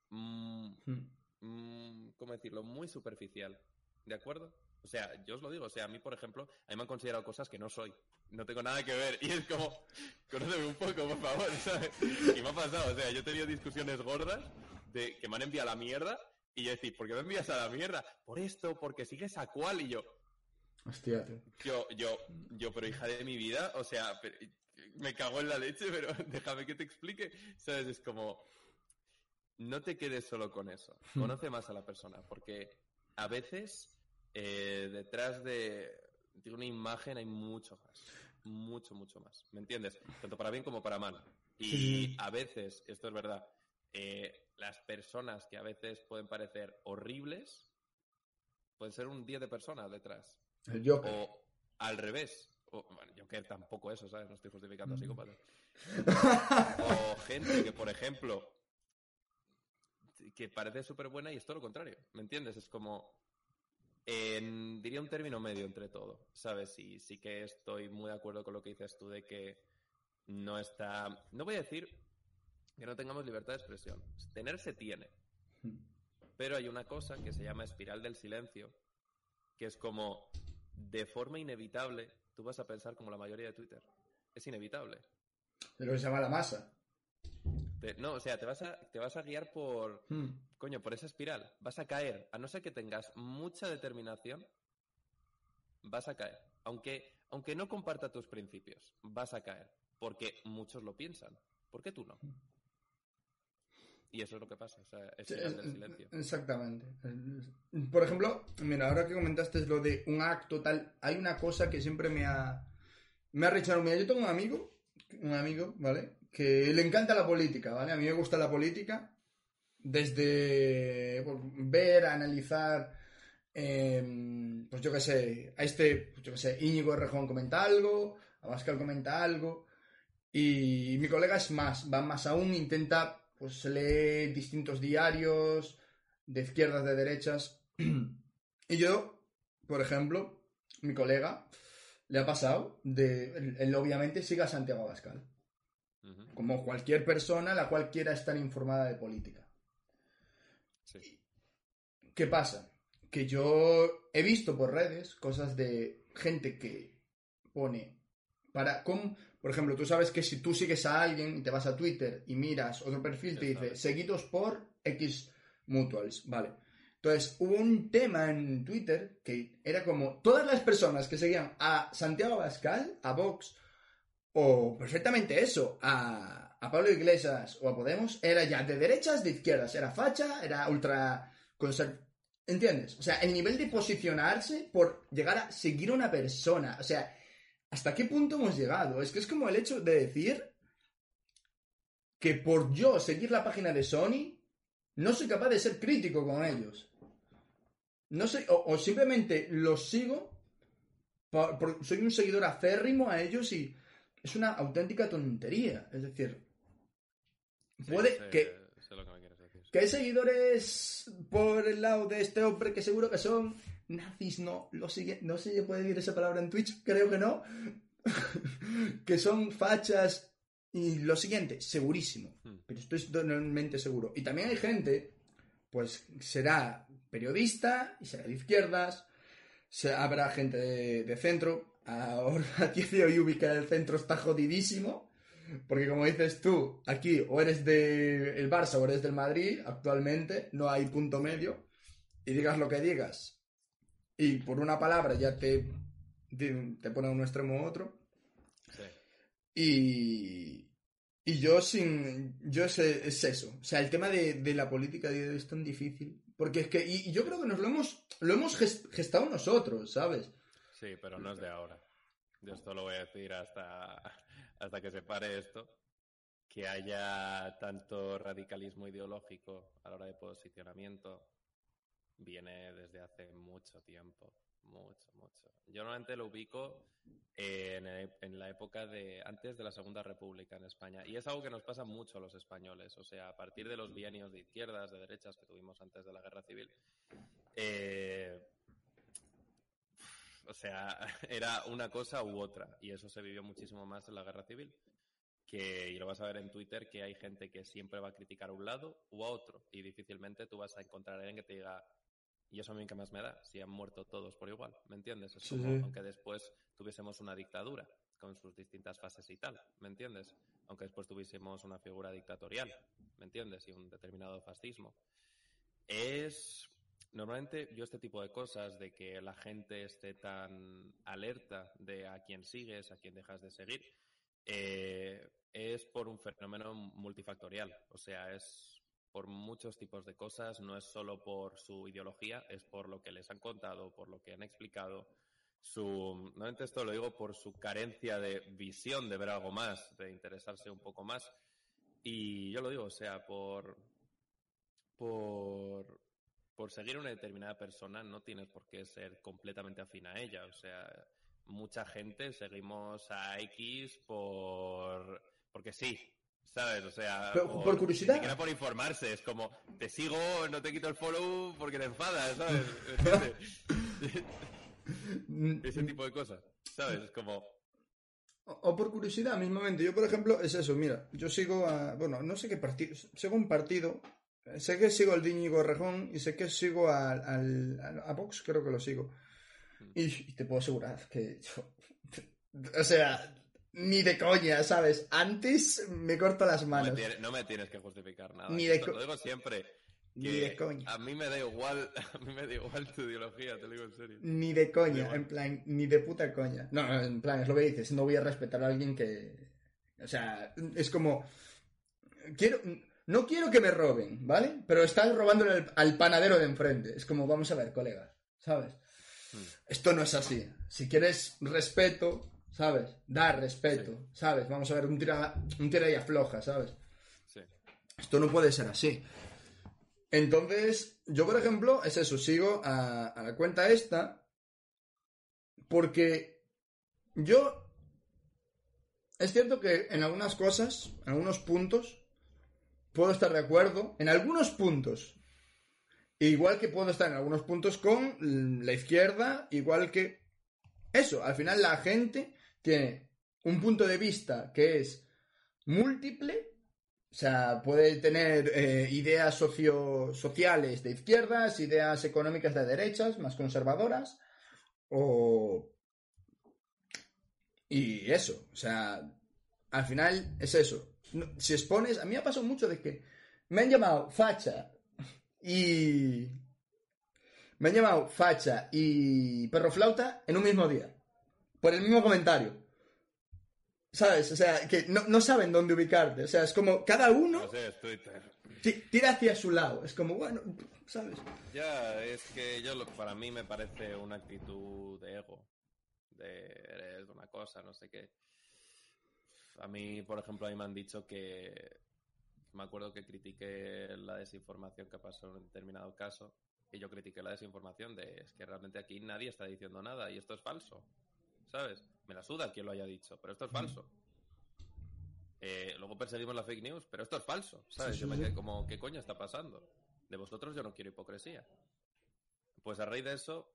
mm, Hmm. mm, ¿cómo decirlo? Muy superficial. ¿De acuerdo? O sea, yo os lo digo, o sea, a mí, por ejemplo, a mí me han considerado cosas que no soy. No tengo nada que ver. (laughs) Y es como, conóceme un poco, por favor, ¿sabes? Y me ha pasado, o sea, yo he tenido discusiones gordas de que me han enviado a la mierda y yo decir, ¿por qué me envías a la mierda? Por esto, porque sigues a cuál y yo, Hostia, tío. yo, yo, yo, pero hija de mi vida, o sea, pero- me cago en la leche, (laughs) pero déjame que te explique, ¿sabes? Es como, no te quedes solo con eso, conoce más a la persona, porque a veces eh, detrás de, de una imagen hay mucho más, mucho, mucho más, ¿me entiendes? Tanto para bien como para mal. Y a veces, esto es verdad, eh, las personas que a veces pueden parecer horribles, pueden ser un 10 de personas detrás. El Joker. O al revés. O, bueno, yo que tampoco eso, ¿sabes? No estoy justificando a Mm. psicópatas. (laughs) o gente que, por ejemplo, que parece súper buena y es todo lo contrario. ¿Me entiendes? Es como. en- diría un término medio entre todo, ¿sabes? Y sí que estoy muy de acuerdo con lo que dices tú de que no está. No voy a decir que no tengamos libertad de expresión. Tener se tiene. Pero hay una cosa que se llama espiral del silencio, que es como, de forma inevitable, tú vas a pensar como la mayoría de Twitter. Es inevitable. De lo que se llama la masa. Te- no, o sea, te vas, a, te vas a guiar por, Hmm. coño, por esa espiral. Vas a caer. A no ser que tengas mucha determinación, vas a caer. Aunque, aunque no comparta tus principios, vas a caer. Porque muchos lo piensan. ¿Por qué tú no? Y eso es lo que pasa. O sea, Sí, espiral es- del silencio. Exactamente. Por ejemplo, mira, ahora que comentaste lo de un acto tal, hay una cosa que siempre me ha me ha rechazado. Mira, yo tengo un amigo, un amigo, ¿vale? Que le encanta la política, ¿vale? A mí me gusta la política desde ver, analizar, eh, pues yo qué sé, a este, pues yo qué sé, Íñigo Rejón comenta algo, Abascal comenta algo, y mi colega es más, va más aún, intenta, pues lee distintos diarios, de izquierdas, de derechas, (clears throat) y yo, por ejemplo, mi colega, le ha pasado de, él, él obviamente sigue a Santiago Abascal, como cualquier persona la cual quiera estar informada de política. Sí. ¿Qué pasa? Que yo he visto por redes cosas de gente que pone para con por ejemplo, tú sabes que si tú sigues a alguien y te vas a Twitter y miras otro perfil te dice seguidos por X mutuals, vale. Entonces, hubo un tema en Twitter que era como todas las personas que seguían a Santiago Abascal, a Vox o perfectamente eso, a, a Pablo Iglesias o a Podemos, era ya de derechas, de izquierdas, era facha, era ultra ¿Entiendes? O sea, el nivel de posicionarse por llegar a seguir a una persona. O sea, ¿hasta qué punto hemos llegado? Es que es como el hecho de decir que por yo seguir la página de Sony, no soy capaz de ser crítico con ellos. No sé, o, o simplemente los sigo, por- por- soy un seguidor acérrimo a ellos y es una auténtica tontería. Es decir, Sí, puede sé- que sé lo que me quieres decir. que hay seguidores por el lado de este hombre que seguro que son nazis, no, lo sigue, no sé si puede decir esa palabra en Twitch, creo que no, (laughs) que son fachas y lo siguiente, segurísimo, Hmm. pero estoy totalmente seguro. Y también hay gente, pues será periodista y será de izquierdas, habrá gente de, de centro, ahora ti de Yubi que el centro está jodidísimo, porque como dices tú, aquí o eres del Barça o eres del Madrid, actualmente no hay punto medio. y digas lo que digas, y por una palabra ya te, te, pone a un extremo u otro, Sí. y, y yo sin. Yo es, es eso. O sea, el tema de, de la política de- es tan difícil. Porque es que. Y, y yo creo que nos lo hemos. Lo hemos ges- gestado nosotros, ¿sabes? Sí, pero no es de ahora. Yo esto lo voy a decir hasta, hasta que se pare esto. Que haya tanto radicalismo ideológico a la hora de posicionamiento viene desde hace mucho tiempo. Mucho, mucho. Yo normalmente lo ubico en, en la época de antes de la Segunda República en España. Y es algo que nos pasa mucho a los españoles. O sea, a partir de los bienios de izquierdas, de derechas que tuvimos antes de la Guerra Civil, eh, o sea, (laughs) era una cosa u otra. Y eso se vivió muchísimo más en la guerra civil. Que, y lo vas a ver en Twitter, que hay gente que siempre va a criticar a un lado u a otro. Y difícilmente tú vas a encontrar a alguien que te diga, y eso a mí que más me da, si han muerto todos por igual. ¿Me entiendes? Es Sí, como, sí. aunque después tuviésemos una dictadura con sus distintas fases y tal. ¿Me entiendes? Aunque después tuviésemos una figura dictatorial. ¿Me entiendes? Y un determinado fascismo. Es Normalmente yo este tipo de cosas, de que la gente esté tan alerta de a quién sigues, a quién dejas de seguir, eh, es por un fenómeno multifactorial. O sea, es por muchos tipos de cosas, no es solo por su ideología, es por lo que les han contado, por lo que han explicado. Su, normalmente esto lo digo por su carencia de visión, de ver algo más, de interesarse un poco más. Y yo lo digo, o sea, por, por, por seguir una determinada persona no tienes por qué ser completamente afín a ella. O sea, mucha gente seguimos a X por porque sí, ¿sabes? O sea, Pero, por curiosidad. Ni siquiera por informarse. Es como, te sigo, no te quito el follow porque te enfadas, ¿sabes? ¿Entiendes? (laughs) Ese tipo de cosas, ¿sabes? Es como, O, o por curiosidad, mismamente. Yo, por ejemplo, es eso. Mira, yo sigo a. Bueno, no sé qué partido. Sigo un partido. Sé que sigo al Díñigo Rejón y sé que sigo al, al- al- a Vox, creo que lo sigo. Y, y te puedo asegurar que. yo- (laughs) o sea, ni de coña, ¿sabes? Antes me corto las no me, manos. tiene- no me tienes que justificar nada. Ni de Esto co- lo digo siempre. Ni de coña. A mí me da igual, (laughs) a mí me da igual tu ideología, te lo digo en serio. Ni de coña, en plan, ni de puta coña. No, no, en plan, es lo que dices, no voy a respetar a alguien que... O sea, es como... Quiero... No quiero que me roben, ¿vale? Pero están robándole al, al panadero de enfrente. Es como, vamos a ver, colegas, ¿sabes? Hmm. Esto no es así. Si quieres respeto, ¿sabes? Dar respeto, ¿sabes? Vamos a ver, un tira, un tira y afloja, ¿sabes? Sí. Esto no puede ser así. Entonces, yo, por ejemplo, es eso, sigo a, a la cuenta esta porque yo... Es cierto que en algunas cosas, en algunos puntos, puedo estar de acuerdo, en algunos puntos. Igual que puedo estar en algunos puntos con la izquierda, igual que... Eso, al final la gente tiene un punto de vista que es múltiple o sea, puede tener eh, ideas socio sociales de izquierdas, ideas económicas de derechas, más conservadoras, o... Y eso, o sea, al final es eso. Si expones, a mí me ha pasado mucho de que me han llamado facha y... Me han llamado facha y perro flauta en un mismo día, por el mismo comentario. ¿Sabes? O sea, que no, no saben dónde ubicarte. O sea, es como cada uno No sé, es Twitter. ti- tira hacia su lado. Es como, bueno, ¿sabes? Ya, es que yo lo- para mí me parece una actitud de ego. De eres una cosa, no sé qué. A mí, por ejemplo, a mí me han dicho que. Me acuerdo que critiqué la desinformación que pasó en un determinado caso. Y yo critiqué la desinformación de es que realmente aquí nadie está diciendo nada y esto es falso. ¿Sabes? Me la suda quien lo haya dicho, pero esto es falso. Eh, luego perseguimos la fake news, pero esto es falso. ¿Sabes? Sí, sí, yo me como, ¿qué coño está pasando? De vosotros yo no quiero hipocresía. Pues a raíz de eso,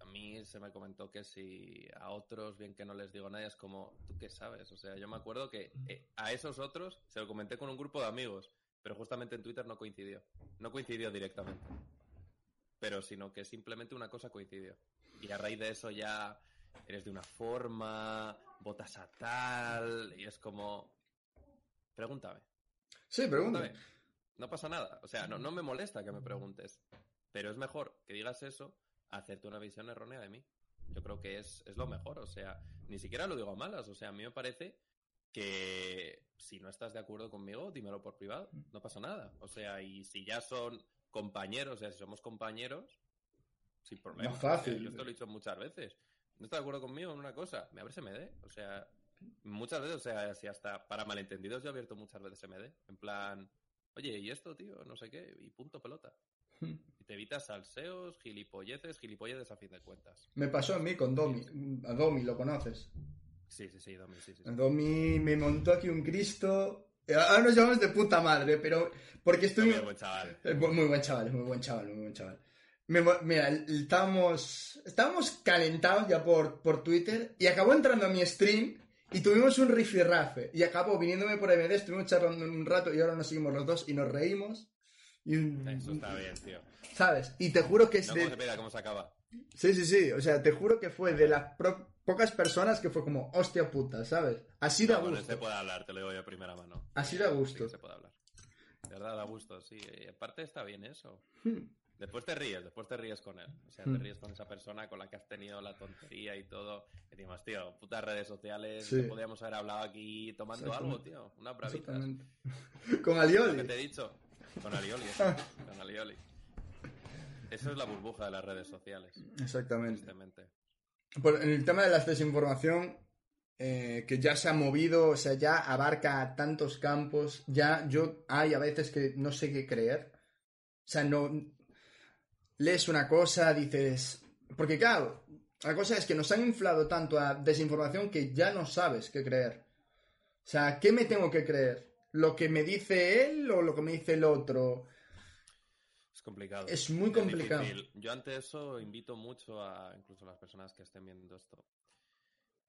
a mí se me comentó que si a otros, bien que no les digo nada, es como, ¿tú qué sabes? O sea, yo me acuerdo que eh, a esos otros se lo comenté con un grupo de amigos, pero justamente en Twitter no coincidió. No coincidió directamente. Pero sino que simplemente una cosa coincidió. Y a raíz de eso ya eres de una forma, votas a tal, y es como... Pregúntame. Sí, Pregúntame. No pasa nada. O sea, no, no me molesta que me preguntes. Pero es mejor que digas eso a hacerte una visión errónea de mí. Yo creo que es, es lo mejor. O sea, ni siquiera lo digo a malas. O sea, a mí me parece que si no estás de acuerdo conmigo, dímelo por privado. No pasa nada. O sea, y si ya son compañeros, o sea, si somos compañeros, sin problema. Más fácil. O sea, yo esto lo he dicho muchas veces. No estás de acuerdo conmigo en una cosa, me abres MD. O sea, muchas veces, o sea, si hasta para malentendidos yo he abierto muchas veces MD. En plan, oye, ¿y esto, tío? No sé qué, y punto pelota. Y te evitas salseos, gilipolleces, gilipolleces a fin de cuentas. Me pasó a mí con Domi. A Domi, ¿lo conoces? Sí, sí, sí, Domi, sí, sí. Domi me montó aquí un Cristo. Ahora nos llamamos de puta madre, pero porque estoy... Domi es buen chaval. Eh, Muy buen chaval, muy buen chaval, muy buen chaval. Me mira, estábamos, estábamos calentados ya por, por Twitter y acabó entrando a mi stream y tuvimos un rifirrafe. Y acabó viniéndome por MD, estuvimos charlando un rato y ahora nos seguimos los dos y nos reímos. Y, un- Eso está bien, tío. ¿Sabes? Y te juro que es No de... cómo se cómo se acaba. Sí, sí, sí. O sea, te juro que fue de las pro- pocas personas que fue como, hostia puta, ¿sabes? Así da No, gusto. este puede hablar, te lo digo yo de primera mano. Así da Sí gusto. que se puede hablar. De verdad, da gusto, sí. Y aparte está bien eso. Hmm. Después te ríes, después te ríes con él. O sea, Hmm. te ríes con esa persona con la que has tenido la tontería y todo. Y decimos, tío, putas redes sociales, Sí. podíamos haber hablado aquí tomando algo, tío. Unas bravitas. (laughs) Con Alioli. que te he dicho. Con Alioli, (laughs) con Alioli. Eso es la burbuja de las redes sociales, Exactamente. Por- en el tema de la desinformación, eh, que ya se ha movido, o sea, ya abarca tantos campos, ya yo hay a veces que no sé qué creer. O sea, no lees una cosa, dices. Porque claro, la cosa es que nos han inflado tanto a desinformación que ya no sabes qué creer. O sea, ¿qué me tengo que creer? ¿Lo que me dice él o lo que me dice el otro? Es complicado. Es muy complicado. difícil. Yo ante eso invito mucho a incluso a las personas que estén viendo esto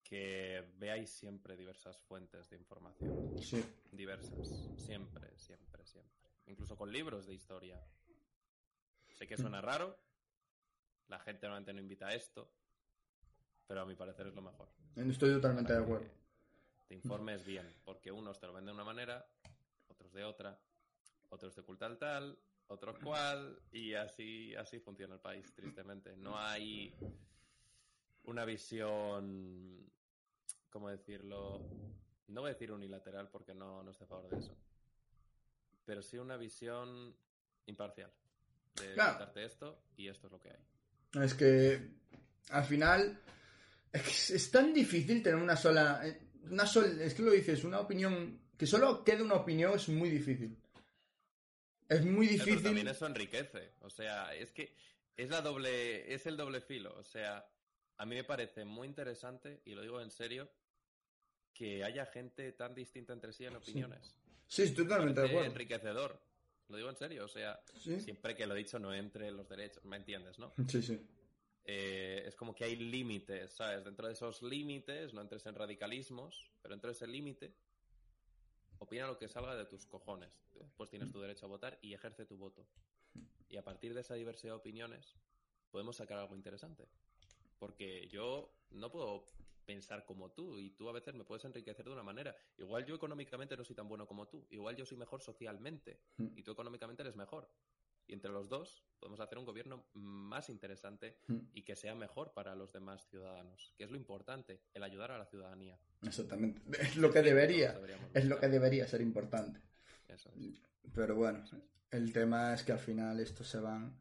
que veáis siempre diversas fuentes de información. Sí. Diversas. Siempre, siempre, siempre. Incluso con libros de historia. Sé que suena raro. La gente normalmente no invita a esto. Pero a mi parecer es lo mejor. Estoy totalmente de acuerdo. Te informes bien. Porque unos te lo venden de una manera, otros de otra, otros de cultal tal, otros cual. Y así, así funciona el país, tristemente. No hay una visión, ¿cómo decirlo? No voy a decir unilateral porque no, no estoy a favor de eso. Pero sí una visión imparcial. De Claro. contarte esto y esto es lo que hay. Es que al final es, tan difícil tener una sola, eh, una sola, es que lo dices, una opinión, que solo quede una opinión es muy difícil. Es muy Pero difícil. también eso enriquece. O sea, es que es la doble, es el doble filo. O sea, a mí me parece muy interesante, y lo digo en serio, que haya gente tan distinta entre sí en opiniones. Sí, estoy totalmente de acuerdo. enriquecedor. Lo digo en serio. O sea, Sí, siempre que lo he dicho no entre los derechos. ¿Me entiendes, no? sí, sí. Eh, es como que hay límites, ¿sabes? Dentro de esos límites, no entres en radicalismos, pero dentro de ese límite, opina lo que salga de tus cojones. Después tienes tu derecho a votar y ejerce tu voto. Y a partir de esa diversidad de opiniones, podemos sacar algo interesante. Porque yo no puedo pensar como tú y tú a veces me puedes enriquecer de una manera. Igual yo económicamente no soy tan bueno como tú. Igual yo soy mejor socialmente y tú económicamente eres mejor. Y entre los dos podemos hacer un gobierno más interesante y que sea mejor para los demás ciudadanos, que es lo importante, el ayudar a la ciudadanía. Exactamente. Es lo que debería. Es lo que debería ser importante. Eso es. Pero bueno, el tema es que al final estos se van.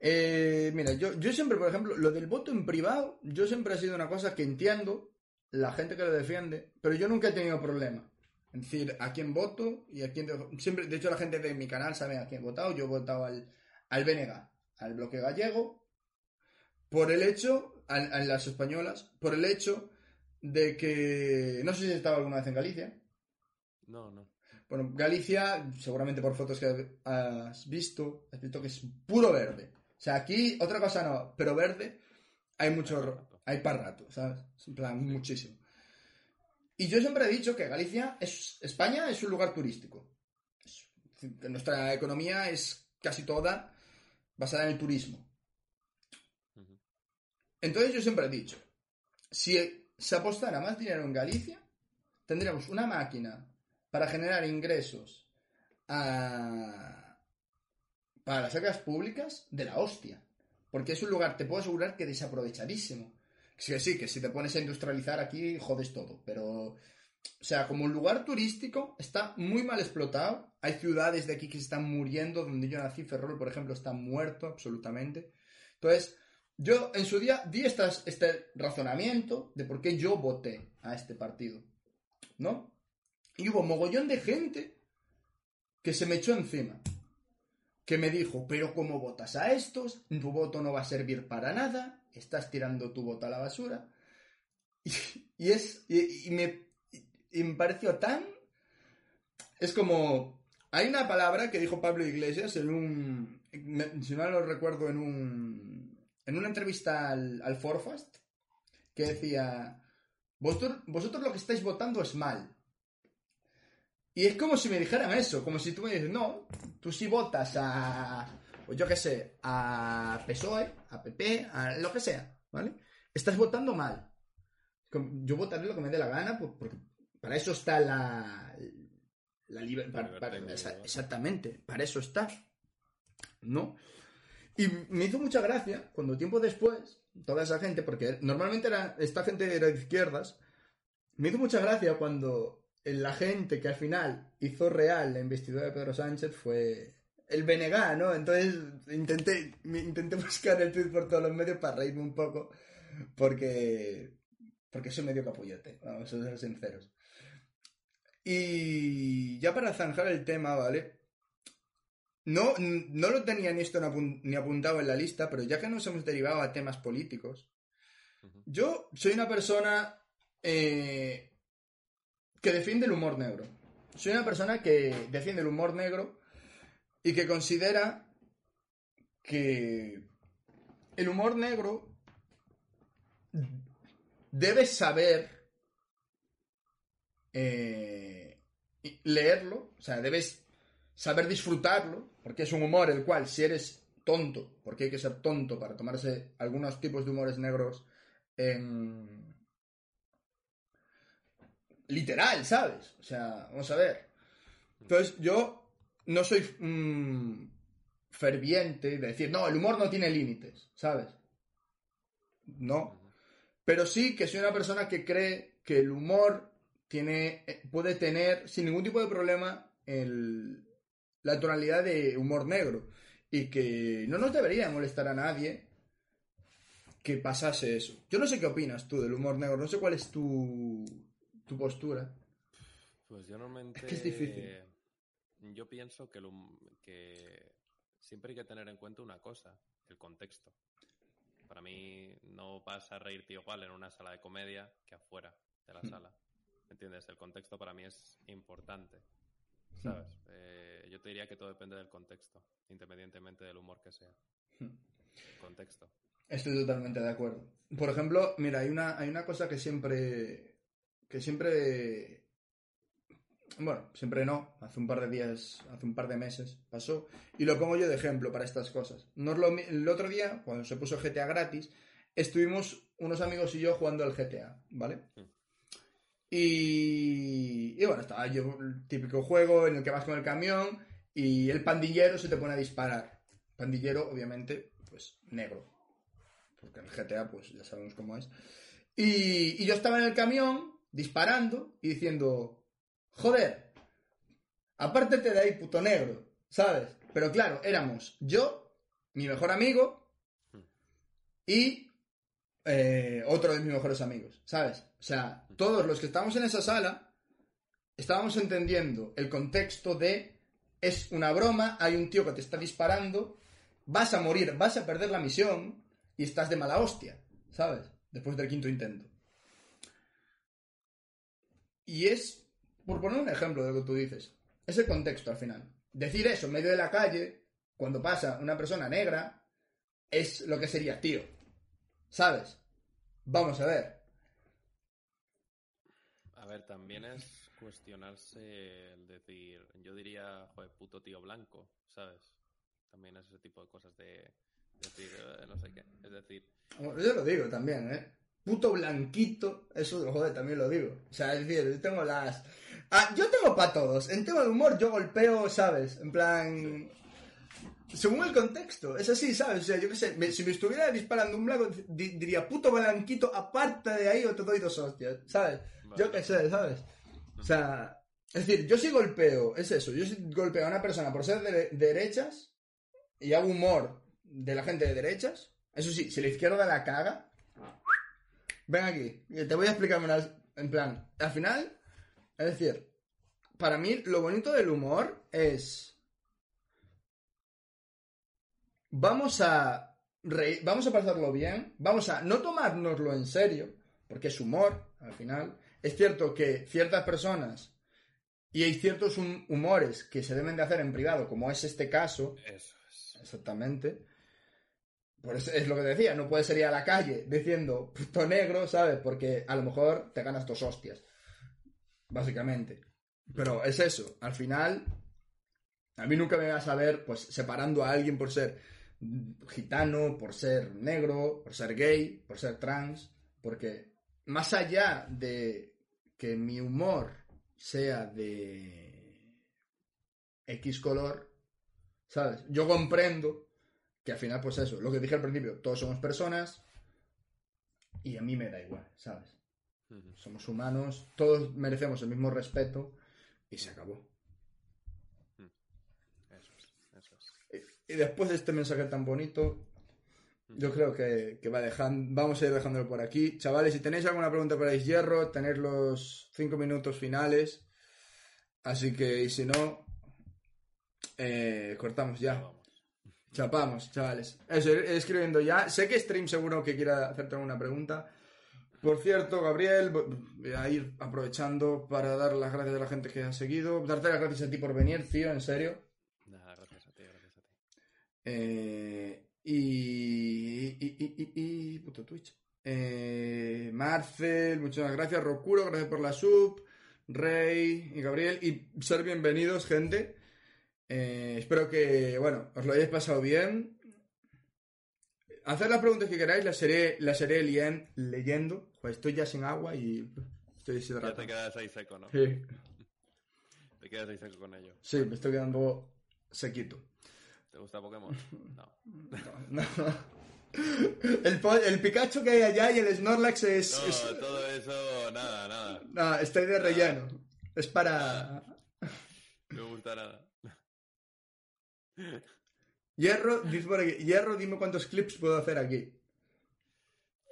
Eh, mira, yo, yo siempre, por ejemplo, lo del voto en privado, yo siempre ha sido una cosa que entiendo la gente que lo defiende, pero yo nunca he tenido problema. Es decir, a quién voto y a quién. dejo- Siempre, de hecho, la gente de mi canal sabe a quién he votado. Yo he votado al, al BNG, al bloque gallego, por el hecho, a, a las españolas, por el hecho de que. No sé si he estado alguna vez en Galicia. No, no. Bueno, Galicia, seguramente por fotos que has visto, has visto que es puro verde. O sea, aquí otra cosa no, pero verde hay mucho, Hay para rato, ¿sabes? En plan, muchísimo. Y yo siempre he dicho que Galicia es, España es un lugar turístico. Es- nuestra economía es casi toda basada en el turismo. Entonces yo siempre he dicho, si se apostara más dinero en Galicia, tendríamos una máquina para generar ingresos a- para las arcas públicas de la hostia. Porque es un lugar, te puedo asegurar que desaprovechadísimo. Sí, sí, que si te pones a industrializar aquí, jodes todo. Pero, o sea, como un lugar turístico, está muy mal explotado. Hay ciudades de aquí que se están muriendo. Donde yo nací, Ferrol, por ejemplo, está muerto absolutamente. Entonces, yo en su día di este razonamiento de por qué yo voté a este partido. ¿No? Y hubo mogollón de gente que se me echó encima. Que me dijo, pero ¿cómo votas a estos? Tu voto no va a servir para nada. Estás tirando tu voto a la basura. (laughs) Y, es. Y, me, me pareció tan. Es como. Hay una palabra que dijo Pablo Iglesias en un. Si no lo recuerdo, en un. En una entrevista al, al Forfast. Que decía. Vosotros, vosotros lo que estáis votando es mal. Y es como si me dijeran eso, como si tú me dices, no, tú sí votas a, pues yo qué sé, a PSOE, a PP, a lo que sea, ¿vale? Estás votando mal. Yo votaré lo que me dé la gana, porque para eso está la, la libertad. exactamente, para eso está. ¿No? Y me hizo mucha gracia cuando tiempo después, toda esa gente, porque normalmente era, esta gente era de izquierdas, me hizo mucha gracia cuando la gente que al final hizo real la investidura de Pedro Sánchez fue el BNG, ¿no? Entonces intenté, intenté (laughs) buscar el tweet por todos los medios para reírme un poco, porque, porque soy medio capullote, vamos a ser sinceros. Y ya para zanjar el tema, ¿vale? No, no lo tenía ni esto ni apuntado en la lista, pero ya que nos hemos derivado a temas políticos, yo soy una persona eh, que defiende el humor negro. Soy una persona que defiende el humor negro y que considera que el humor negro debes saber eh, leerlo, o sea, debes saber disfrutarlo, porque es un humor el cual si eres tonto, porque hay que ser tonto para tomarse algunos tipos de humores negros en, literal, ¿sabes? O sea, vamos a ver. Entonces, yo no soy mm, ferviente de decir, no, el humor no tiene límites, ¿sabes? No. Pero sí que soy una persona que cree que el humor tiene, eh, puede tener sin ningún tipo de problema el, la tonalidad de humor negro. Y que no nos debería molestar a nadie que pasase eso. Yo no sé qué opinas tú del humor negro, no sé cuál es tu, tu postura? Pues yo normalmente... Es difícil. Yo pienso que, que siempre hay que tener en cuenta una cosa, el contexto. Para mí no vas a reírte igual en una sala de comedia que afuera de la hmm. sala. ¿Entiendes? El contexto para mí es importante. Hmm. ¿Sabes? Eh, yo te diría que todo depende del contexto, independientemente del humor que sea. Hmm. contexto. Estoy totalmente de acuerdo. Por ejemplo, mira, hay una, hay una cosa que siempre, que siempre, bueno, siempre no, hace un par de días, hace un par de meses pasó, y lo pongo yo de ejemplo para estas cosas. No el otro día, cuando se puso GTA gratis, estuvimos unos amigos y yo jugando al GTA, ¿vale? Y, y bueno, estaba yo, el típico juego en el que vas con el camión y el pandillero se te pone a disparar. Pandillero, obviamente, pues negro. Porque en el GTA, pues ya sabemos cómo es. Y, y yo estaba en el camión disparando y diciendo, joder, apártete de ahí, puto negro, ¿sabes? Pero claro, éramos yo, mi mejor amigo y eh, otro de mis mejores amigos, ¿sabes? O sea, todos los que estábamos en esa sala estábamos entendiendo el contexto de es una broma, hay un tío que te está disparando, vas a morir, vas a perder la misión y estás de mala hostia, ¿sabes? Después del quinto intento. Y es, por poner un ejemplo de lo que tú dices, es el contexto al final. Decir eso en medio de la calle, cuando pasa una persona negra, es lo que sería tío. ¿Sabes? Vamos a ver. A ver, también es cuestionarse el decir, yo diría, joder, puto tío blanco, ¿sabes? También es ese tipo de cosas de decir, eh, no sé qué. Es decir. Yo lo digo también, ¿eh? Puto blanquito, eso, joder, también lo digo. O sea, es decir, yo tengo las... Ah, yo tengo para todos. En tema de humor yo golpeo, ¿sabes? En plan... según el contexto. Es así, ¿sabes? O sea, yo qué sé, me- si me estuviera disparando un blanco, di- diría, puto blanquito, aparte de ahí o te doy dos hostias, ¿sabes? Yo Vale. qué sé, ¿sabes? O sea, es decir, yo sí golpeo, es eso, yo sí golpeo a una persona por ser de de derechas y hago humor de la gente de derechas. Eso sí, si la izquierda la caga, ven aquí, que te voy a explicar unas, en plan, al final, es decir, para mí lo bonito del humor es vamos a reír- vamos a pasarlo bien, vamos a no tomárnoslo en serio, porque es humor, al final. Es cierto que ciertas personas y hay ciertos hum- humores que se deben de hacer en privado, como es este caso, Eso es. exactamente. Por eso es lo que decía, no puedes salir a la calle diciendo puto negro, ¿sabes? Porque a lo mejor te ganas dos hostias, básicamente. Pero es eso, al final, a mí nunca me vas a ver pues separando a alguien por ser gitano, por ser negro, por ser gay, por ser trans, porque más allá de que mi humor sea de X color, ¿sabes? Yo comprendo que al final, pues eso, lo que dije al principio, todos somos personas y a mí me da igual, ¿sabes? Somos humanos, todos merecemos el mismo respeto y se acabó. Eso es. Eso es. Y después de este mensaje tan bonito, yo creo que, que va dejando, vamos a ir dejándolo por aquí. Chavales, si tenéis alguna pregunta para Hierro, tenéis los cinco minutos finales. Así que, y si no, eh, cortamos ya. Chapamos, chavales. Eso, ir escribiendo ya. Sé que Stream seguro que quiera hacerte alguna pregunta. Por cierto, Gabriel, voy a ir aprovechando para dar las gracias a la gente que ha seguido. Darte las gracias a ti por venir, tío, en serio. Nada, gracias a ti, gracias a ti. Eh, y, y, y, y, y- puto Twitch. Eh, Marcel, muchas gracias. Rocuro, gracias por la sub. Rey y Gabriel. Y ser bienvenidos, gente. Eh, espero que, bueno, os lo hayáis pasado bien. Haced las preguntas que queráis, las seré, las seré lien- leyendo. Joder, estoy ya sin agua y estoy Ya deshidratado. te quedas ahí seco, ¿no? Sí, Te quedas ahí seco con ello. sí, me estoy quedando sequito. ¿Te gusta Pokémon? No. (laughs) No. El, po- el Pikachu que hay allá y el Snorlax es. No, es- todo eso, nada, nada. no, estoy de relleno. Es para. (laughs) No me gusta nada. Hierro, dice por aquí, Hierro, dime cuántos clips puedo hacer aquí.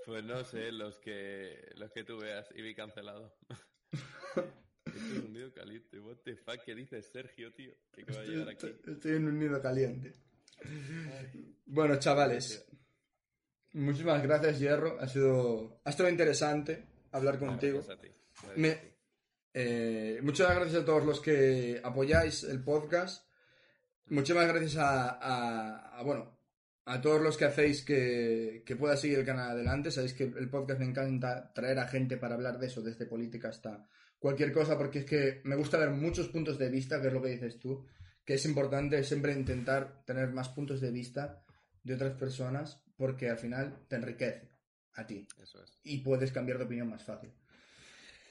Pues no sé, los que los que tú veas y vi cancelado. (laughs) Esto es un nido caliente. What the fuck, ¿qué dices, Sergio, tío? ¿Qué que va a Estoy, llegar aquí? estoy- estoy en un nido caliente. Bueno, chavales. Muchísimas gracias, Hierro. Ha sido, ha estado interesante hablar contigo. Gracias a ti. Gracias Me- a ti. Eh, muchas gracias a todos los que apoyáis el podcast. Muchísimas gracias a, a- a, bueno, a todos los que hacéis que, que pueda seguir el canal adelante. Sabéis que el podcast me encanta traer a gente para hablar de eso, desde política hasta cualquier cosa, porque es que me gusta ver muchos puntos de vista, que es lo que dices tú, que es importante siempre intentar tener más puntos de vista de otras personas, porque al final te enriquece a ti Eso es. y puedes cambiar de opinión más fácil.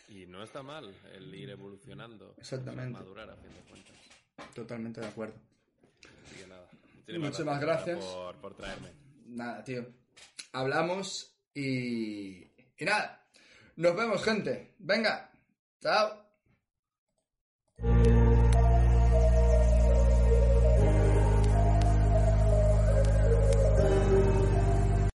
Y no está mal el ir evolucionando. Exactamente. Madurar, a fin de cuentas. Totalmente de acuerdo. Muchísimas gracias por, por traerme. Nada, tío. Hablamos y. Y nada. Nos vemos, gente. Venga. Chao.